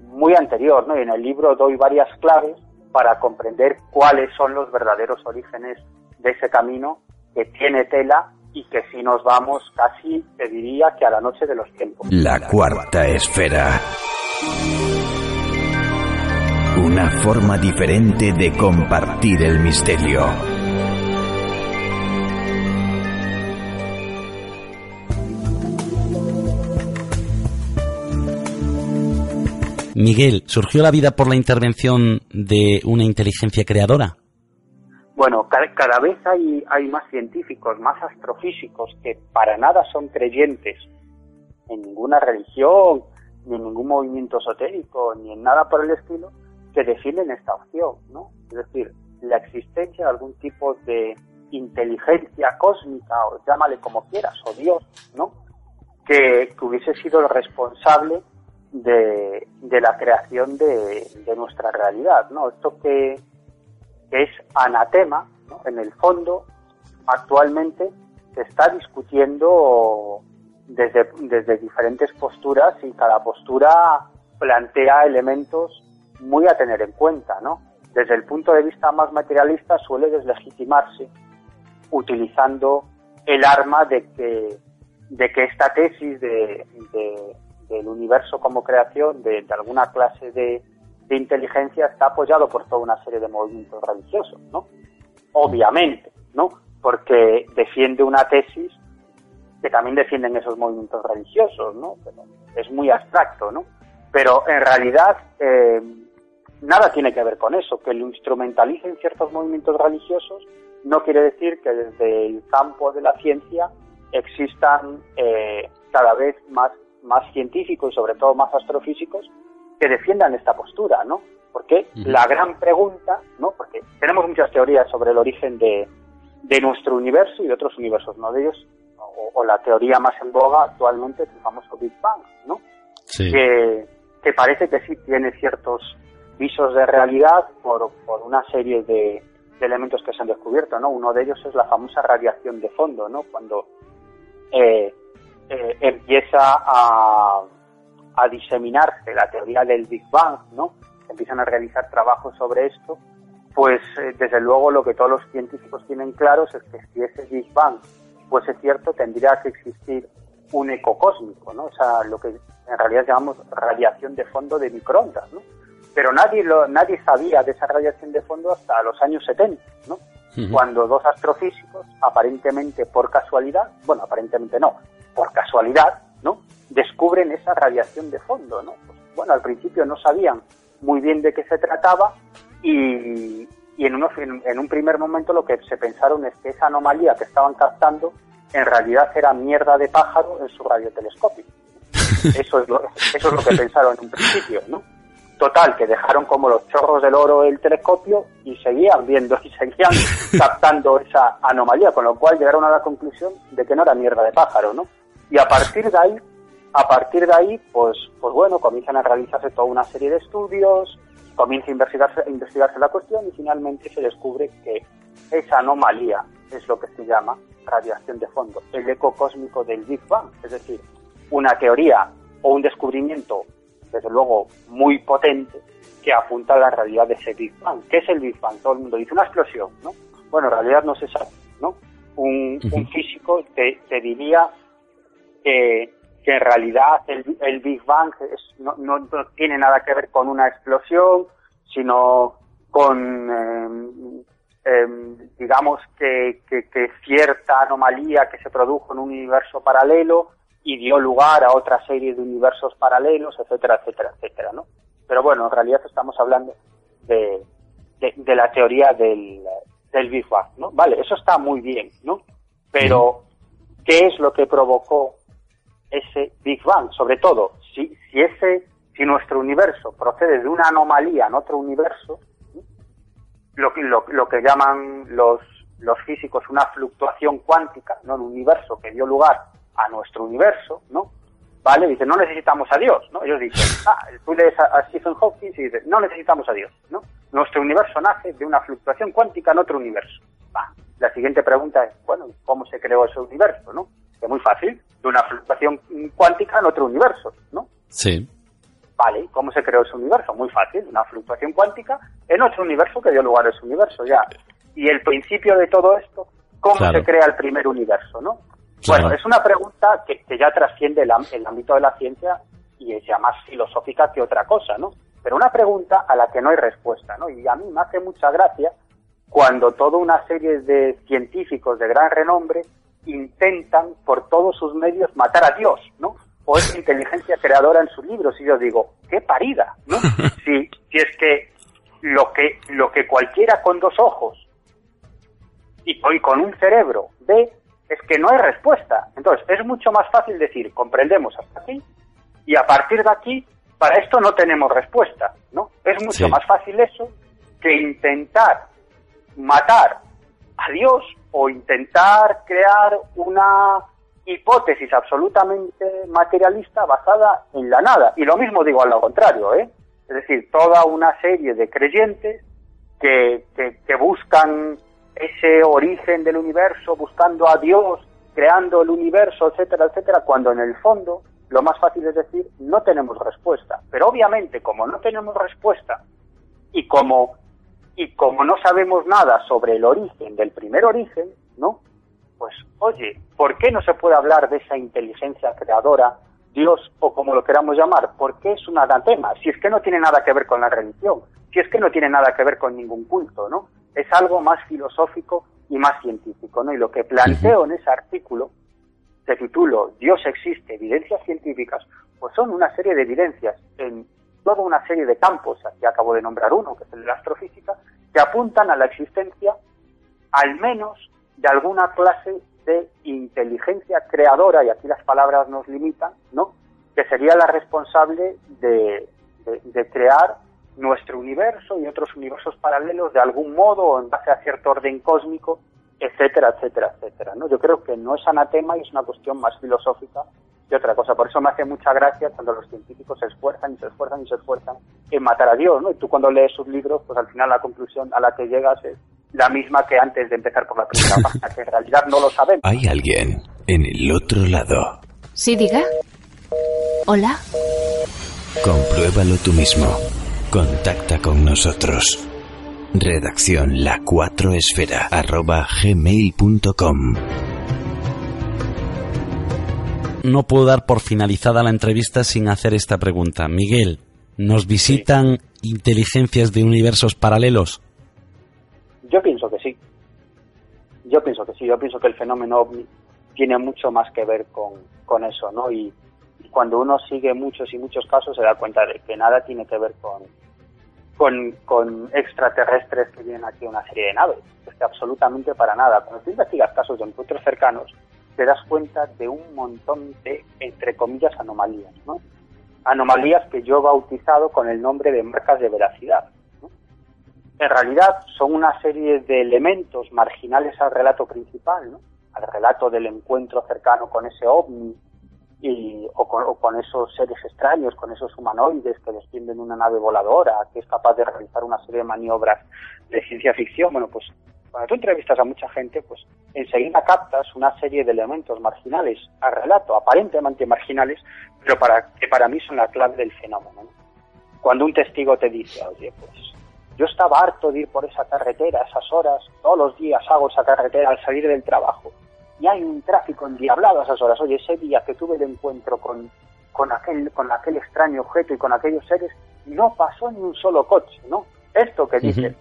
muy anterior, ¿no? Y en el libro doy varias claves para comprender cuáles son los verdaderos orígenes de ese camino que tiene tela y que si nos vamos casi te diría que a la noche de los tiempos. La cuarta esfera. Una forma diferente de compartir el misterio. Miguel, ¿surgió la vida por la intervención de una inteligencia creadora? Bueno, cada, vez hay, más científicos, más astrofísicos que para nada son creyentes en ninguna religión, ni en ningún movimiento esotérico, ni en nada por el estilo, que defienden esta opción, ¿no? Es decir, la existencia de algún tipo de inteligencia cósmica, o llámale como quieras, o Dios, ¿no? Que hubiese sido el responsable de, la creación de, nuestra realidad, ¿no? Esto que, es anatema, en el fondo, actualmente se está discutiendo desde, desde diferentes posturas y cada postura plantea elementos muy a tener en cuenta, ¿no? Desde el punto de vista más materialista suele deslegitimarse utilizando el arma de que, de que esta tesis de, del universo como creación de, alguna clase de, inteligencia está apoyado por toda una serie de movimientos religiosos, ¿no? Obviamente, ¿no? Porque defiende una tesis que también defienden esos movimientos religiosos, ¿no? es muy abstracto, ¿no? Pero en realidad eh, nada tiene que ver con eso. Que lo instrumentalicen ciertos movimientos religiosos no quiere decir que desde el campo de la ciencia existan eh, cada vez más más científicos y sobre todo más astrofísicos que defiendan esta postura, ¿no? Porque la gran pregunta, ¿no? Porque tenemos muchas teorías sobre el origen de, de nuestro universo y de otros universos, ¿no? De ellos, o, la teoría más en boga actualmente es el famoso Big Bang, ¿no? Sí. Que, que parece que sí tiene ciertos visos de realidad por, por una serie de, de, elementos que se han descubierto, ¿no? Uno de ellos es la famosa radiación de fondo, ¿no? Cuando eh, eh, empieza a, a diseminarse la teoría del Big Bang, ¿no? Empiezan a realizar trabajos sobre esto, pues eh, desde luego lo que todos los científicos tienen claros es que si ese Big Bang fuese cierto, tendría que existir un eco cósmico, ¿no? O sea, lo que en realidad llamamos radiación de fondo de microondas, ¿no? Pero nadie lo, nadie sabía de esa radiación de fondo hasta los años 70, ¿no? Cuando dos astrofísicos, aparentemente por casualidad, bueno, aparentemente no, por casualidad, ¿no? Descubren esa radiación de fondo, ¿no? Pues, bueno, al principio no sabían muy bien de qué se trataba y, y en, uno, en, un primer momento lo que se pensaron es que esa anomalía que estaban captando en realidad era mierda de pájaro en su radiotelescopio. (laughs) Eso es lo, eso es lo que pensaron en un principio, ¿no? Total, que dejaron como los chorros del oro el telescopio y seguían viendo y seguían (laughs) captando esa anomalía, con lo cual llegaron a la conclusión de que no era mierda de pájaro, ¿no? Y a partir de ahí, a partir de ahí, pues, pues bueno, comienzan a realizarse toda una serie de estudios, comienza a investigarse, a investigarse la cuestión y finalmente se descubre que esa anomalía es lo que se llama radiación de fondo, el eco cósmico del Big Bang, es decir, una teoría o un descubrimiento, desde luego, muy potente que apunta a la realidad de ese Big Bang. ¿Qué es el Big Bang? Todo el mundo dice una explosión, ¿no? Bueno, en realidad no se sabe, ¿no? Un, físico te, diría que, en realidad el, Big Bang no, no, tiene nada que ver con una explosión, sino con, em, digamos, que, que, cierta anomalía que se produjo en un universo paralelo y dio lugar a otra serie de universos paralelos, etcétera, etcétera, etcétera, ¿no? Pero bueno, en realidad estamos hablando de, de, la teoría del, del Big Bang, ¿no? Vale, eso está muy bien, ¿no? Pero, ¿qué es lo que provocó ese Big Bang? Sobre todo, si, si ese, si nuestro universo procede de una anomalía en otro universo, lo, lo, lo que llaman los, los físicos una fluctuación cuántica, ¿no? Un universo que dio lugar a nuestro universo, ¿no? ¿Vale? Dice, no necesitamos a Dios, ¿no? Ellos dicen, (laughs) ah, tú lees a, Stephen Hawking y dices, no necesitamos a Dios, ¿no? Nuestro universo nace de una fluctuación cuántica en otro universo. Va. La siguiente pregunta es, bueno, ¿cómo se creó ese universo, no? Es muy fácil, de una fluctuación cuántica en otro universo, ¿no? Sí. Vale, ¿cómo se creó ese universo? Muy fácil, una fluctuación cuántica en otro universo que dio lugar a ese universo, ya. Y el principio de todo esto, ¿cómo se crea el primer universo, no? Bueno, es una pregunta que, ya trasciende el, ámbito de la ciencia y es ya más filosófica que otra cosa, ¿no? Pero una pregunta a la que no hay respuesta, ¿no? Y a mí me hace mucha gracia cuando toda una serie de científicos de gran renombre intentan por todos sus medios matar a Dios, ¿no? O esa inteligencia creadora en sus libros. Y yo digo, qué parida, ¿no? (laughs) si, si es que lo que, lo que cualquiera con dos ojos y, y con un cerebro ve es que no hay respuesta. Entonces, es mucho más fácil decir, comprendemos hasta aquí, y a partir de aquí, para esto no tenemos respuesta, ¿no? Es mucho más fácil eso que intentar matar a Dios o intentar crear una hipótesis absolutamente materialista basada en la nada. Y lo mismo digo al lo contrario, ¿eh? Es decir, toda una serie de creyentes que, que, que buscan ese origen del universo, buscando a Dios, creando el universo, etcétera, etcétera, cuando en el fondo lo más fácil es decir, no tenemos respuesta. Pero obviamente, como no tenemos respuesta y como, y como no sabemos nada sobre el origen del primer origen, ¿no? Pues, oye, ¿por qué no se puede hablar de esa inteligencia creadora, Dios o como lo queramos llamar? ¿Por qué es un anatema? Si es que no tiene nada que ver con la religión, si es que no tiene nada que ver con ningún culto, ¿no? es algo más filosófico y más científico, ¿no? Y lo que planteo en ese artículo, de título Dios existe, evidencias científicas, pues son una serie de evidencias en toda una serie de campos, aquí acabo de nombrar uno, que es el de la astrofísica, que apuntan a la existencia, al menos, de alguna clase de inteligencia creadora, y aquí las palabras nos limitan, ¿no? Que sería la responsable de, de crear nuestro universo y otros universos paralelos de algún modo o en base a cierto orden cósmico, etcétera, etcétera, etcétera. ¿no? Yo creo que no es anatema y es una cuestión más filosófica que otra cosa. Por eso me hace mucha gracia cuando los científicos se esfuerzan y se esfuerzan y se esfuerzan en matar a Dios. ¿no? Y tú cuando lees sus libros, pues al final la conclusión a la que llegas es la misma que antes de empezar por la primera (laughs) página, que en realidad no lo sabemos. Hay alguien en el otro lado. Sí, diga. Hola. Compruébalo tú mismo. Contacta con nosotros. Redacción la 4 esfera arroba gmail.com No puedo dar por finalizada la entrevista sin hacer esta pregunta. Miguel, ¿nos visitan inteligencias de universos paralelos? Yo pienso que sí. Yo pienso que sí. Yo pienso que el fenómeno ovni tiene mucho más que ver con, con eso, ¿no? Y, y cuando uno sigue muchos y muchos casos se da cuenta de que nada tiene que ver con, con, con extraterrestres que vienen aquí a una serie de naves. Es que absolutamente para nada. Cuando tú investigas casos de encuentros cercanos, te das cuenta de un montón de, entre comillas, anomalías, ¿no? Anomalías que yo he bautizado con el nombre de marcas de veracidad. ¿no? En realidad son una serie de elementos marginales al relato principal, ¿no? Al relato del encuentro cercano con ese ovni y, o, con, o con esos seres extraños, con esos humanoides que descienden una nave voladora, que es capaz de realizar una serie de maniobras de ciencia ficción. Bueno, pues cuando tú entrevistas a mucha gente, pues enseguida captas una serie de elementos marginales al relato, aparentemente marginales, pero para que para mí son la clave del fenómeno. ¿no? Cuando un testigo te dice, oye, pues yo estaba harto de ir por esa carretera a esas horas, todos los días hago esa carretera al salir del trabajo, y hay un tráfico endiablado a esas horas. Oye, ese día que tuve el encuentro con, con, aquel, con aquel extraño objeto y con aquellos seres, no pasó ni un solo coche, ¿no? Esto que uh -huh.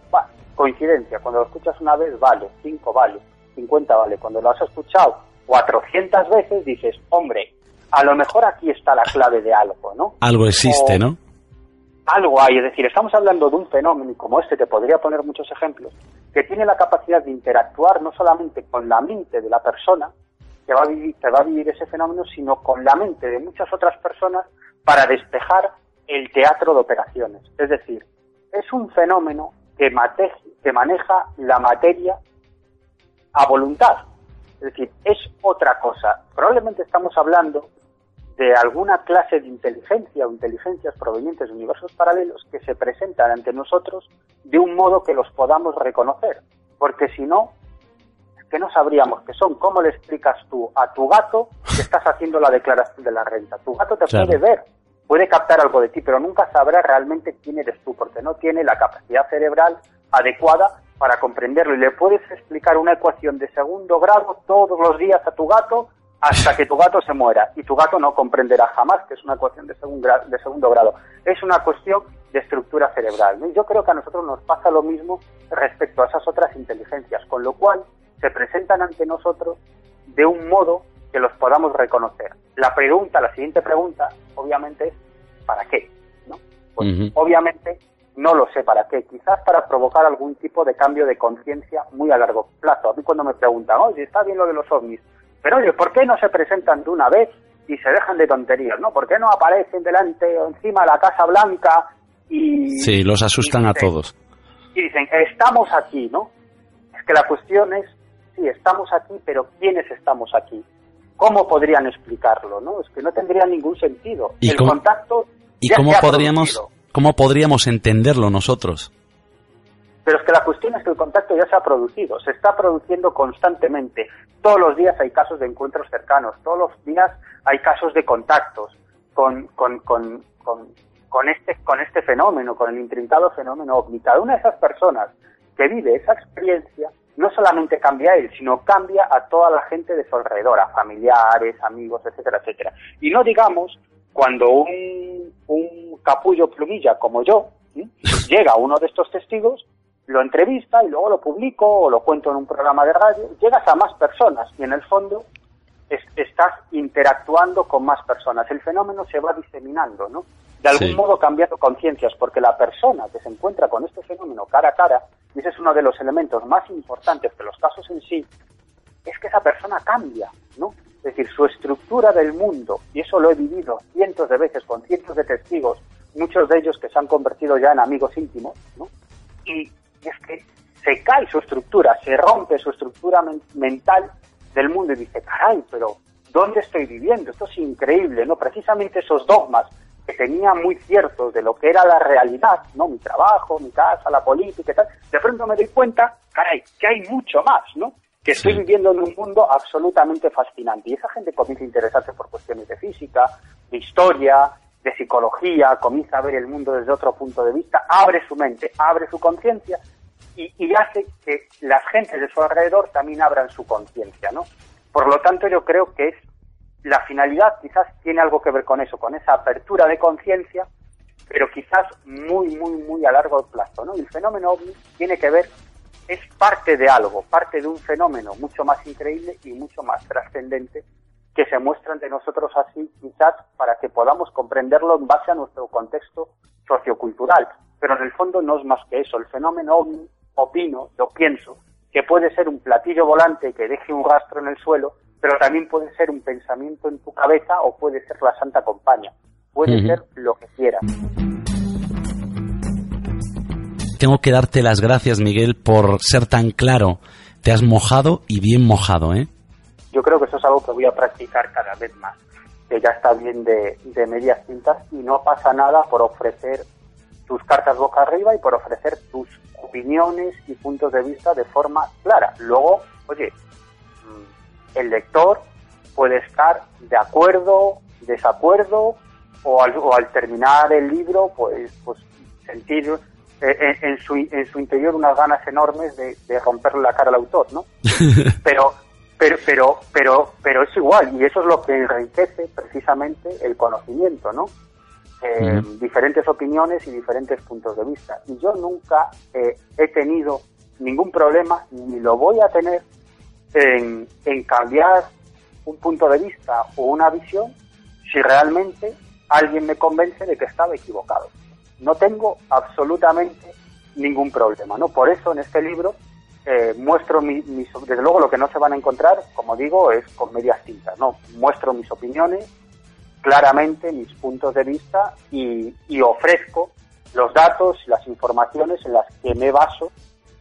Coincidencia, cuando lo escuchas una vez vale, cinco vale, 50 vale, cuando lo has escuchado 400 veces dices, hombre, a lo mejor aquí está la clave de algo, ¿no? Algo existe, o, ¿no? Algo hay, es decir, estamos hablando de un fenómeno y como este te podría poner muchos ejemplos, que tiene la capacidad de interactuar no solamente con la mente de la persona que va a vivir, que va a vivir ese fenómeno, sino con la mente de muchas otras personas para despejar el teatro de operaciones. Es decir, es un fenómeno que, mate, que maneja la materia a voluntad. Es decir, es otra cosa. Probablemente estamos hablando de alguna clase de inteligencia o inteligencias provenientes de universos paralelos que se presentan ante nosotros de un modo que los podamos reconocer. Porque si no, que no sabríamos qué son. ¿Cómo le explicas tú a tu gato que estás haciendo la declaración de la renta? Tu gato te claro. puede ver, puede captar algo de ti, pero nunca sabrá realmente quién eres tú, porque no tiene la capacidad cerebral adecuada para comprenderlo. Y le puedes explicar una ecuación de segundo grado todos los días a tu gato hasta que tu gato se muera y tu gato no comprenderá jamás que es una ecuación de, grado, de segundo grado. Es una cuestión de estructura cerebral. ¿no? Y yo creo que a nosotros nos pasa lo mismo respecto a esas otras inteligencias, con lo cual se presentan ante nosotros de un modo que los podamos reconocer. La pregunta, la siguiente pregunta, obviamente es ¿para qué? ¿no? Pues, uh -huh. Obviamente no lo sé para qué, quizás para provocar algún tipo de cambio de conciencia muy a largo plazo. A mí cuando me preguntan, oye, está bien lo de los ovnis, pero oye, ¿por qué no se presentan de una vez y se dejan de tonterías, no? ¿Por qué no aparecen delante o encima de la Casa Blanca y... Sí, los asustan dicen, a todos. Y dicen, estamos aquí, ¿no? Es que la cuestión es, sí, estamos aquí, pero ¿quiénes estamos aquí? ¿Cómo podrían explicarlo, no? Es que no tendría ningún sentido. ¿Y El cómo, contacto ¿Y cómo podríamos, producido. cómo podríamos entenderlo nosotros? Pero es que la cuestión es que el contacto ya se ha producido, se está produciendo constantemente. Todos los días hay casos de encuentros cercanos, todos los días hay casos de contactos con, con, con, con, con este, con este fenómeno, con el intrincado fenómeno ovni. Cada una de esas personas que vive esa experiencia no solamente cambia a él, sino cambia a toda la gente de su alrededor, a familiares, amigos, etcétera, etcétera. Y no digamos cuando un, un capullo plumilla como yo ¿sí? (laughs) llega a uno de estos testigos lo entrevista y luego lo publico o lo cuento en un programa de radio, llegas a más personas y en el fondo es, estás interactuando con más personas. El fenómeno se va diseminando, ¿no? De algún Sí. modo cambiando conciencias, porque la persona que se encuentra con este fenómeno cara a cara, y ese es uno de los elementos más importantes que los casos en sí, es que esa persona cambia, ¿no? Es decir, su estructura del mundo, y eso lo he vivido cientos de veces con cientos de testigos, muchos de ellos que se han convertido ya en amigos íntimos, ¿no? Y es que se cae su estructura, se rompe su estructura men- mental del mundo y dice, caray, pero ¿dónde estoy viviendo? Esto es increíble, ¿no? Precisamente esos dogmas que tenía muy ciertos de lo que era la realidad, ¿no? Mi trabajo, mi casa, la política y tal, de pronto me doy cuenta, caray, que hay mucho más, ¿no? que estoy viviendo en un mundo absolutamente fascinante. Y esa gente comienza a interesarse por cuestiones de física, de historia, de psicología, comienza a ver el mundo desde otro punto de vista, abre su mente, abre su conciencia y, y, hace que las gentes de su alrededor también abran su conciencia, ¿no? Por lo tanto, yo creo que es la finalidad quizás tiene algo que ver con eso, con esa apertura de conciencia, pero quizás muy, muy, muy a largo plazo, ¿no? Y el fenómeno ovni tiene que ver, es parte de algo, parte de un fenómeno mucho más increíble y mucho más trascendente que se muestra ante nosotros así, quizás para que podamos comprenderlo en base a nuestro contexto sociocultural. Pero en el fondo no es más que eso. El fenómeno ovni, opino, yo pienso, que puede ser un platillo volante que deje un rastro en el suelo, pero también puede ser un pensamiento en tu cabeza o puede ser la Santa Compañía. Puede ser lo que quieras. Tengo que darte las gracias, Miguel, por ser tan claro. Te has mojado y bien mojado, ¿eh? Yo creo que eso es algo que voy a practicar cada vez más. Que ya está bien de, de medias tintas y no pasa nada por ofrecer tus cartas boca arriba y por ofrecer tus opiniones y puntos de vista de forma clara. Luego, oye, el lector puede estar de acuerdo, desacuerdo, o al, o al terminar el libro, pues, pues sentir eh, en, su, en su interior unas ganas enormes de, romperle la cara al autor, ¿no? (laughs) pero, pero, pero, pero, pero es igual, y eso es lo que enriquece precisamente el conocimiento, ¿no? Eh, diferentes opiniones y diferentes puntos de vista. Y yo nunca eh, he tenido ningún problema, ni lo voy a tener en, cambiar un punto de vista o una visión si realmente alguien me convence de que estaba equivocado. No tengo absolutamente ningún problema, ¿no? Por eso en este libro eh, muestro mi, desde luego lo que no se van a encontrar, como digo, es con medias tintas, ¿no? Muestro mis opiniones, claramente mis puntos de vista y, y ofrezco los datos y las informaciones en las que me baso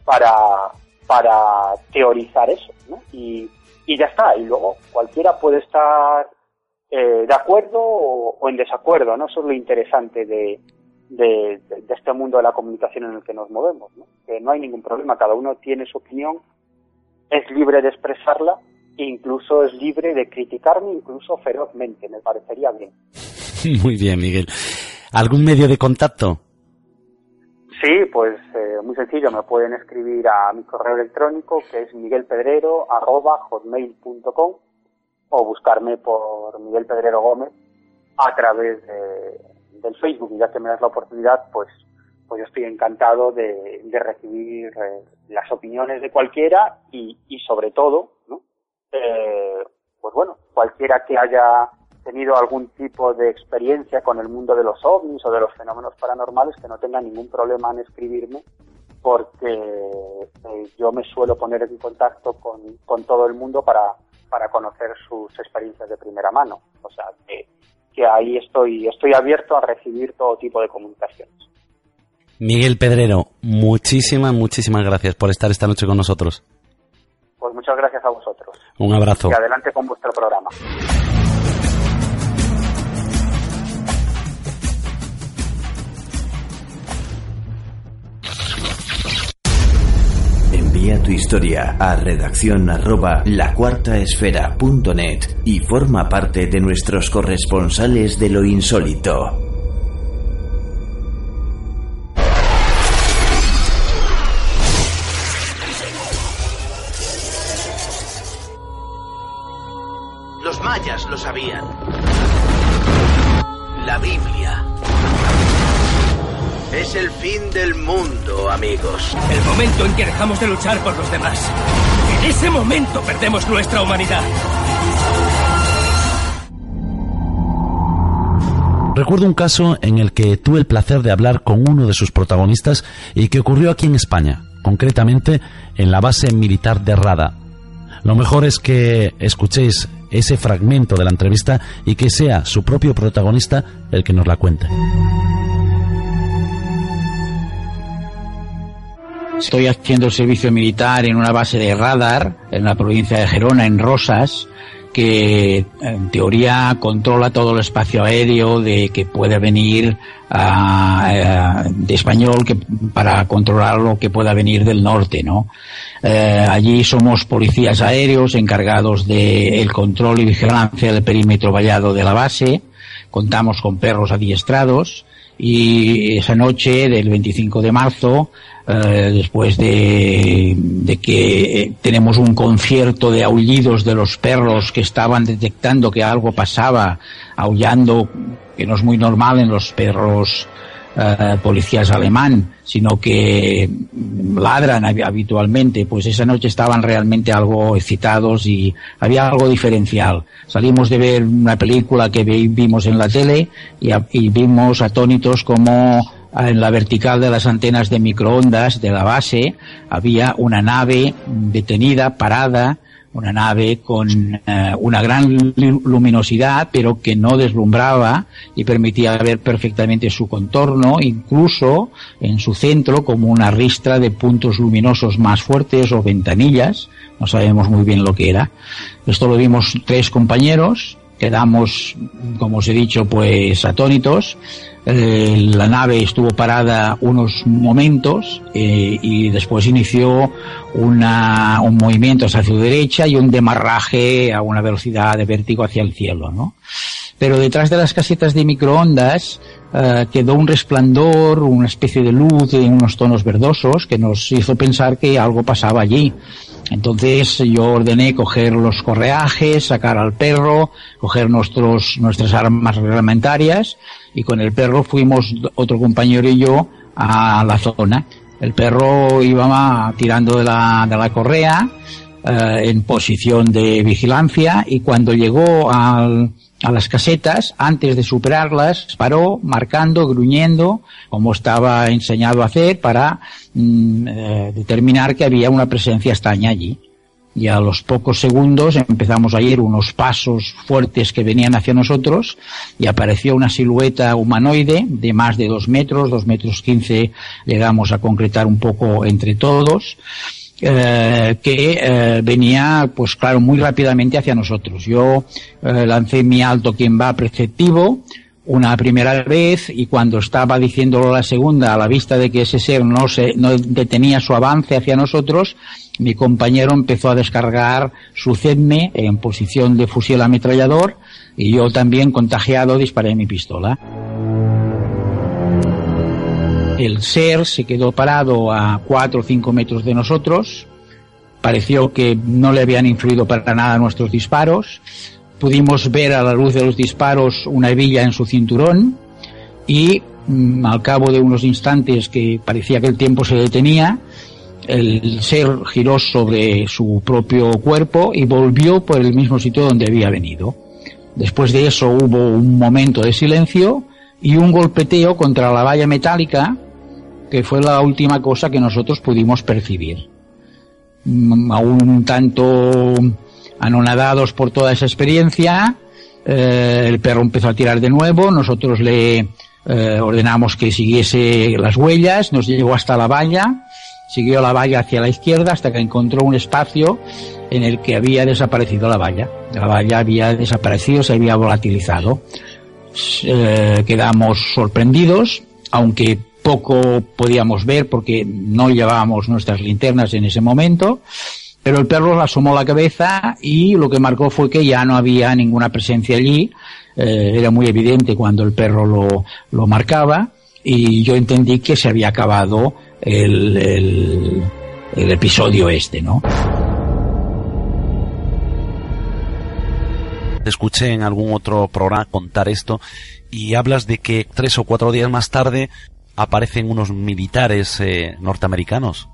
para, para teorizar eso, ¿no? Y, y ya está, y luego cualquiera puede estar eh, de acuerdo o, en desacuerdo, ¿no? Eso es lo interesante de, de, de, este mundo de la comunicación en el que nos movemos, ¿no? Que no hay ningún problema, cada uno tiene su opinión, es libre de expresarla, e incluso es libre de criticarme, incluso ferozmente, me parecería bien. (laughs) Muy bien, Miguel. ¿Algún medio de contacto? Sí, pues eh, muy sencillo, me pueden escribir a mi correo electrónico que es miguelpedrero.hotmail.com o buscarme por Miguel Pedrero Gómez a través del Facebook y ya que me das la oportunidad, pues pues yo estoy encantado de, recibir eh, las opiniones de cualquiera y, y sobre todo. Eh, pues bueno, cualquiera que haya tenido algún tipo de experiencia con el mundo de los ovnis o de los fenómenos paranormales que no tenga ningún problema en escribirme porque eh, yo me suelo poner en contacto con, con todo el mundo para, para conocer sus experiencias de primera mano. O sea, que, que ahí estoy, estoy abierto a recibir todo tipo de comunicaciones. Miguel Pedrero, muchísimas, muchísimas gracias por estar esta noche con nosotros. Pues muchas gracias a vosotros. Un abrazo. Y adelante con vuestro programa. Envía tu historia a redacción arroba lacuartaesfera.net y forma parte de nuestros corresponsales de lo insólito. Los mayas lo sabían. La Biblia. Es el fin del mundo, amigos. El momento en que dejamos de luchar por los demás. En ese momento perdemos nuestra humanidad. Recuerdo un caso en el que tuve el placer de hablar con uno de sus protagonistas y que ocurrió aquí en España, concretamente en la base militar de Rada. Lo mejor es que escuchéis ese fragmento de la entrevista y que sea su propio protagonista el que nos la cuente. Estoy haciendo el servicio militar en una base de radar en la provincia de Gerona, en Rosas, que en teoría controla todo el espacio aéreo de que puede venir uh, de español que para controlar lo que pueda venir del norte, ¿no? Uh, allí somos policías aéreos encargados del el control y vigilancia del perímetro vallado de la base. Contamos con perros adiestrados y esa noche del 25 de marzo eh, después de, de, que tenemos un concierto de aullidos de los perros que estaban detectando que algo pasaba, aullando, que no es muy normal en los perros eh, policías alemán, sino que ladran habitualmente, pues esa noche estaban realmente algo excitados y había algo diferencial. Salimos de ver una película que vimos en la tele y, y vimos atónitos como en la vertical de las antenas de microondas de la base había una nave detenida, parada, una nave con eh, una gran luminosidad, pero que no deslumbraba y permitía ver perfectamente su contorno, incluso en su centro como una ristra de puntos luminosos más fuertes o ventanillas, no sabemos muy bien lo que era. Esto lo vimos tres compañeros, quedamos, como os he dicho, pues atónitos, eh, la nave estuvo parada unos momentos eh, y después inició una, un movimiento hacia su derecha y un demarraje a una velocidad de vértigo hacia el cielo, ¿no? Pero detrás de las casetas de microondas eh, quedó un resplandor, una especie de luz de unos tonos verdosos que nos hizo pensar que algo pasaba allí. Entonces yo ordené coger los correajes, sacar al perro, coger nuestros, nuestras armas reglamentarias y con el perro fuimos otro compañero y yo a la zona. El perro iba tirando de la, de la correa eh, en posición de vigilancia y cuando llegó al, a las casetas, antes de superarlas, paró marcando, gruñendo, como estaba enseñado a hacer, para mm, eh, determinar que había una presencia extraña allí. Y a los pocos segundos empezamos a ir unos pasos fuertes que venían hacia nosotros y apareció una silueta humanoide de más de dos metros, dos metros quince llegamos a concretar un poco entre todos eh, que eh, venía, pues claro, muy rápidamente hacia nosotros. Yo eh, lancé mi alto quien va preceptivo una primera vez y cuando estaba diciéndolo la segunda a la vista de que ese ser no se no detenía su avance hacia nosotros, mi compañero empezó a descargar su CEDME en posición de fusil ametrallador y yo también contagiado disparé mi pistola. El ser se quedó parado a 4 o 5 metros de nosotros. Pareció que no le habían influido para nada nuestros disparos. Pudimos ver a la luz de los disparos una hebilla en su cinturón y mm, al cabo de unos instantes que parecía que el tiempo se detenía, el ser giró sobre su propio cuerpo y volvió por el mismo sitio donde había venido. Después de eso hubo un momento de silencio y un golpeteo contra la valla metálica que fue la última cosa que nosotros pudimos percibir. Mm, aún un tanto anonadados por toda esa experiencia, eh, el perro empezó a tirar de nuevo, nosotros le eh, ordenamos que siguiese las huellas, nos llevó hasta la valla, siguió la valla hacia la izquierda hasta que encontró un espacio en el que había desaparecido la valla. La valla había desaparecido, se había volatilizado. Eh, quedamos sorprendidos, aunque poco podíamos ver porque no llevábamos nuestras linternas en ese momento, pero el perro asomó la cabeza y lo que marcó fue que ya no había ninguna presencia allí, eh, era muy evidente cuando el perro lo, lo, marcaba y yo entendí que se había acabado el, el episodio este, ¿no? Te escuché en algún otro programa contar esto y hablas de que tres o cuatro días más tarde aparecen unos militares eh, norteamericanos.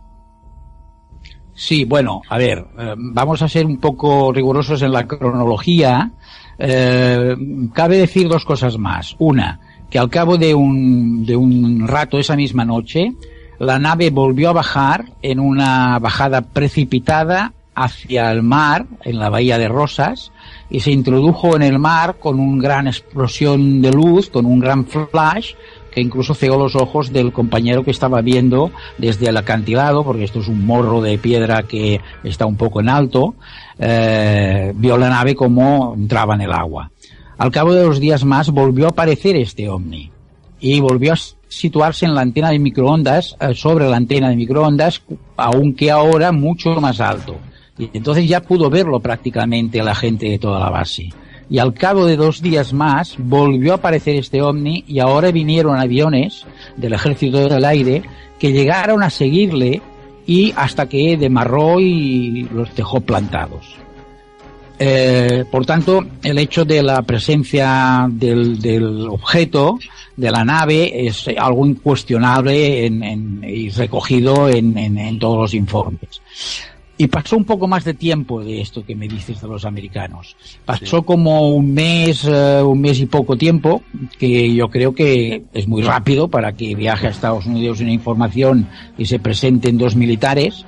Sí, bueno, a ver, eh, vamos a ser un poco rigurosos en la cronología. Eh, cabe decir dos cosas más. Una, que al cabo de un, de un rato esa misma noche, la nave volvió a bajar en una bajada precipitada hacia el mar, en la bahía de Rosas, y se introdujo en el mar con una gran explosión de luz, con un gran flash, que incluso cegó los ojos del compañero que estaba viendo desde el acantilado, porque esto es un morro de piedra que está un poco en alto, eh, vio la nave como entraba en el agua. Al cabo de dos días más volvió a aparecer este ovni y volvió a situarse en la antena de microondas, eh, sobre la antena de microondas, aunque ahora mucho más alto. Y entonces ya pudo verlo prácticamente la gente de toda la base. Y al cabo de dos días más volvió a aparecer este ovni y ahora vinieron aviones del ejército del aire que llegaron a seguirle y hasta que demarró y los dejó plantados. Eh, por tanto, el hecho de la presencia del, objeto, de la nave, es algo incuestionable y recogido en todos los informes. Y pasó un poco más de tiempo de esto que me dices de los americanos. Pasó sí. como un mes, uh, un mes y poco tiempo, que yo creo que es muy rápido para que viaje a Estados Unidos una información y se presenten dos militares.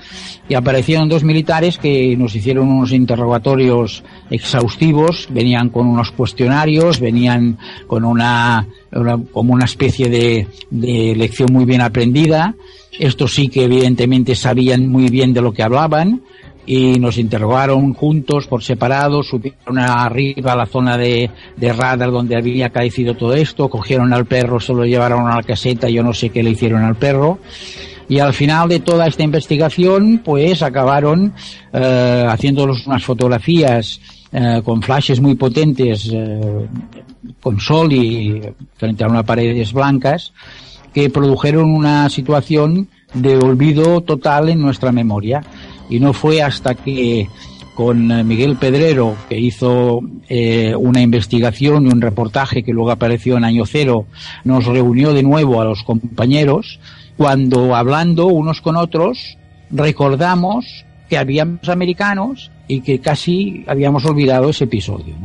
Y aparecieron dos militares que nos hicieron unos interrogatorios exhaustivos, venían con unos cuestionarios, venían con una, una como una especie de, de lección muy bien aprendida estos sí que evidentemente sabían muy bien de lo que hablaban y nos interrogaron juntos por separado, subieron arriba a la zona de, de radar donde había caecido todo esto, cogieron al perro, se lo llevaron a la caseta, yo no sé qué le hicieron al perro. Y al final de toda esta investigación, pues acabaron eh, haciéndolos unas fotografías eh, con flashes muy potentes, eh, con sol y frente a unas paredes blancas, que produjeron una situación de olvido total en nuestra memoria. Y no fue hasta que con Miguel Pedrero, que hizo eh, una investigación y un reportaje que luego apareció en Año Cero, nos reunió de nuevo a los compañeros, cuando hablando unos con otros, recordamos que habíamos americanos y que casi habíamos olvidado ese episodio.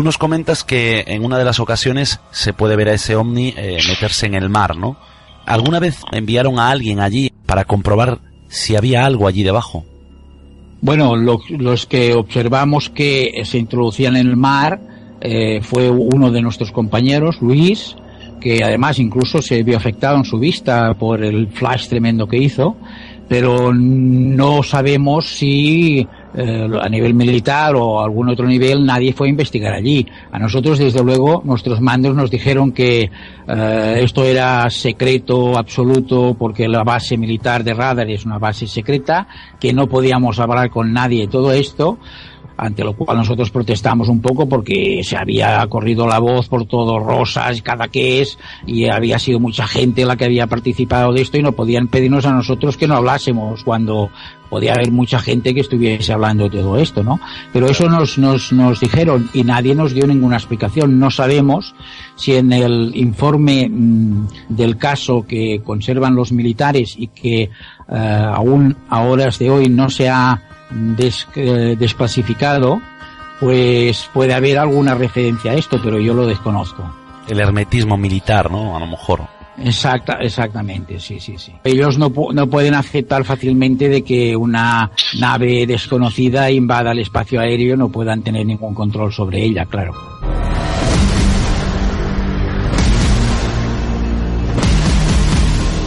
Tú nos comentas que en una de las ocasiones se puede ver a ese ovni eh, meterse en el mar, ¿no? ¿Alguna vez enviaron a alguien allí para comprobar si había algo allí debajo? Bueno, lo, los que observamos que se introducían en el mar eh, fue uno de nuestros compañeros, Luis, que además incluso se vio afectado en su vista por el flash tremendo que hizo, pero no sabemos si eh, a nivel militar o algún otro nivel nadie fue a investigar allí. A nosotros, desde luego, nuestros mandos nos dijeron que eh, esto era secreto absoluto porque la base militar de radar es una base secreta, que no podíamos hablar con nadie todo esto ante lo cual nosotros protestamos un poco porque se había corrido la voz por todo Rosas, cada que es, y había sido mucha gente la que había participado de esto y no podían pedirnos a nosotros que no hablásemos cuando podía haber mucha gente que estuviese hablando de todo esto, ¿no? Pero eso nos, nos, nos dijeron y nadie nos dio ninguna explicación. No sabemos si en el informe mmm, del caso que conservan los militares y que uh, aún a horas de hoy no se ha des, eh, desclasificado, pues puede haber alguna referencia a esto, pero yo lo desconozco. El hermetismo militar, ¿no? A lo mejor. Exacta, exactamente, sí, sí, sí. Ellos no, no pueden aceptar fácilmente de que una nave desconocida invada el espacio aéreo, no puedan tener ningún control sobre ella, claro.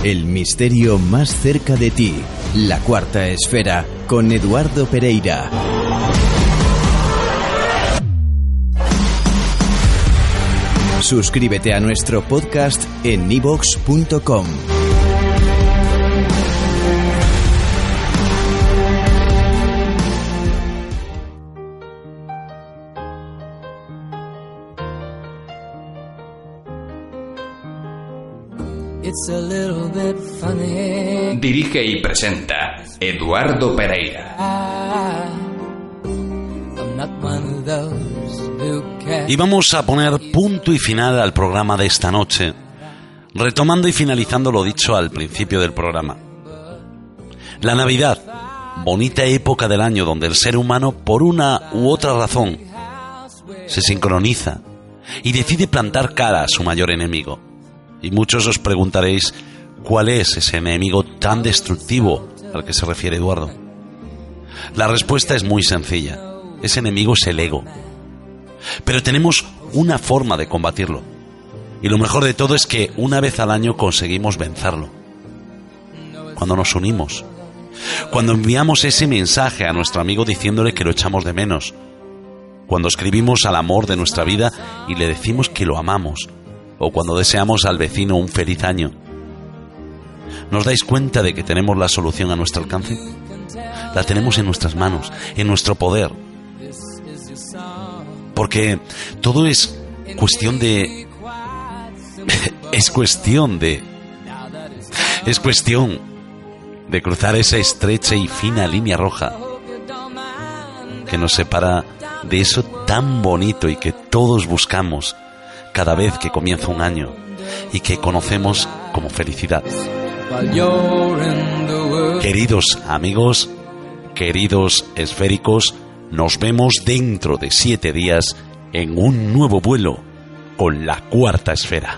El misterio más cerca de ti. La cuarta esfera con Eduardo Pereira. Suscríbete a nuestro podcast en Dirige y presenta Eduardo Pereira. Y vamos a poner punto y final al programa de esta noche, retomando y finalizando lo dicho al principio del programa. La Navidad, bonita época del año donde el ser humano, por una u otra razón, se sincroniza y decide plantar cara a su mayor enemigo. Y muchos os preguntaréis, ¿cuál es ese enemigo tan destructivo al que se refiere Eduardo? La respuesta es muy sencilla. Ese enemigo es el ego. Pero tenemos una forma de combatirlo. Y lo mejor de todo es que una vez al año conseguimos vencerlo. Cuando nos unimos. Cuando enviamos ese mensaje a nuestro amigo diciéndole que lo echamos de menos. Cuando escribimos al amor de nuestra vida y le decimos que lo amamos. O cuando deseamos al vecino un feliz año. ¿Nos dais cuenta de que tenemos la solución a nuestro alcance? La tenemos en nuestras manos, en nuestro poder. Porque todo es cuestión de... (laughs) es cuestión de... Es cuestión de cruzar esa estrecha y fina línea roja que nos separa de eso tan bonito y que todos buscamos cada vez que comienza un año y que conocemos como felicidad. Queridos amigos, queridos esféricos, nos vemos dentro de siete días en un nuevo vuelo con la cuarta esfera.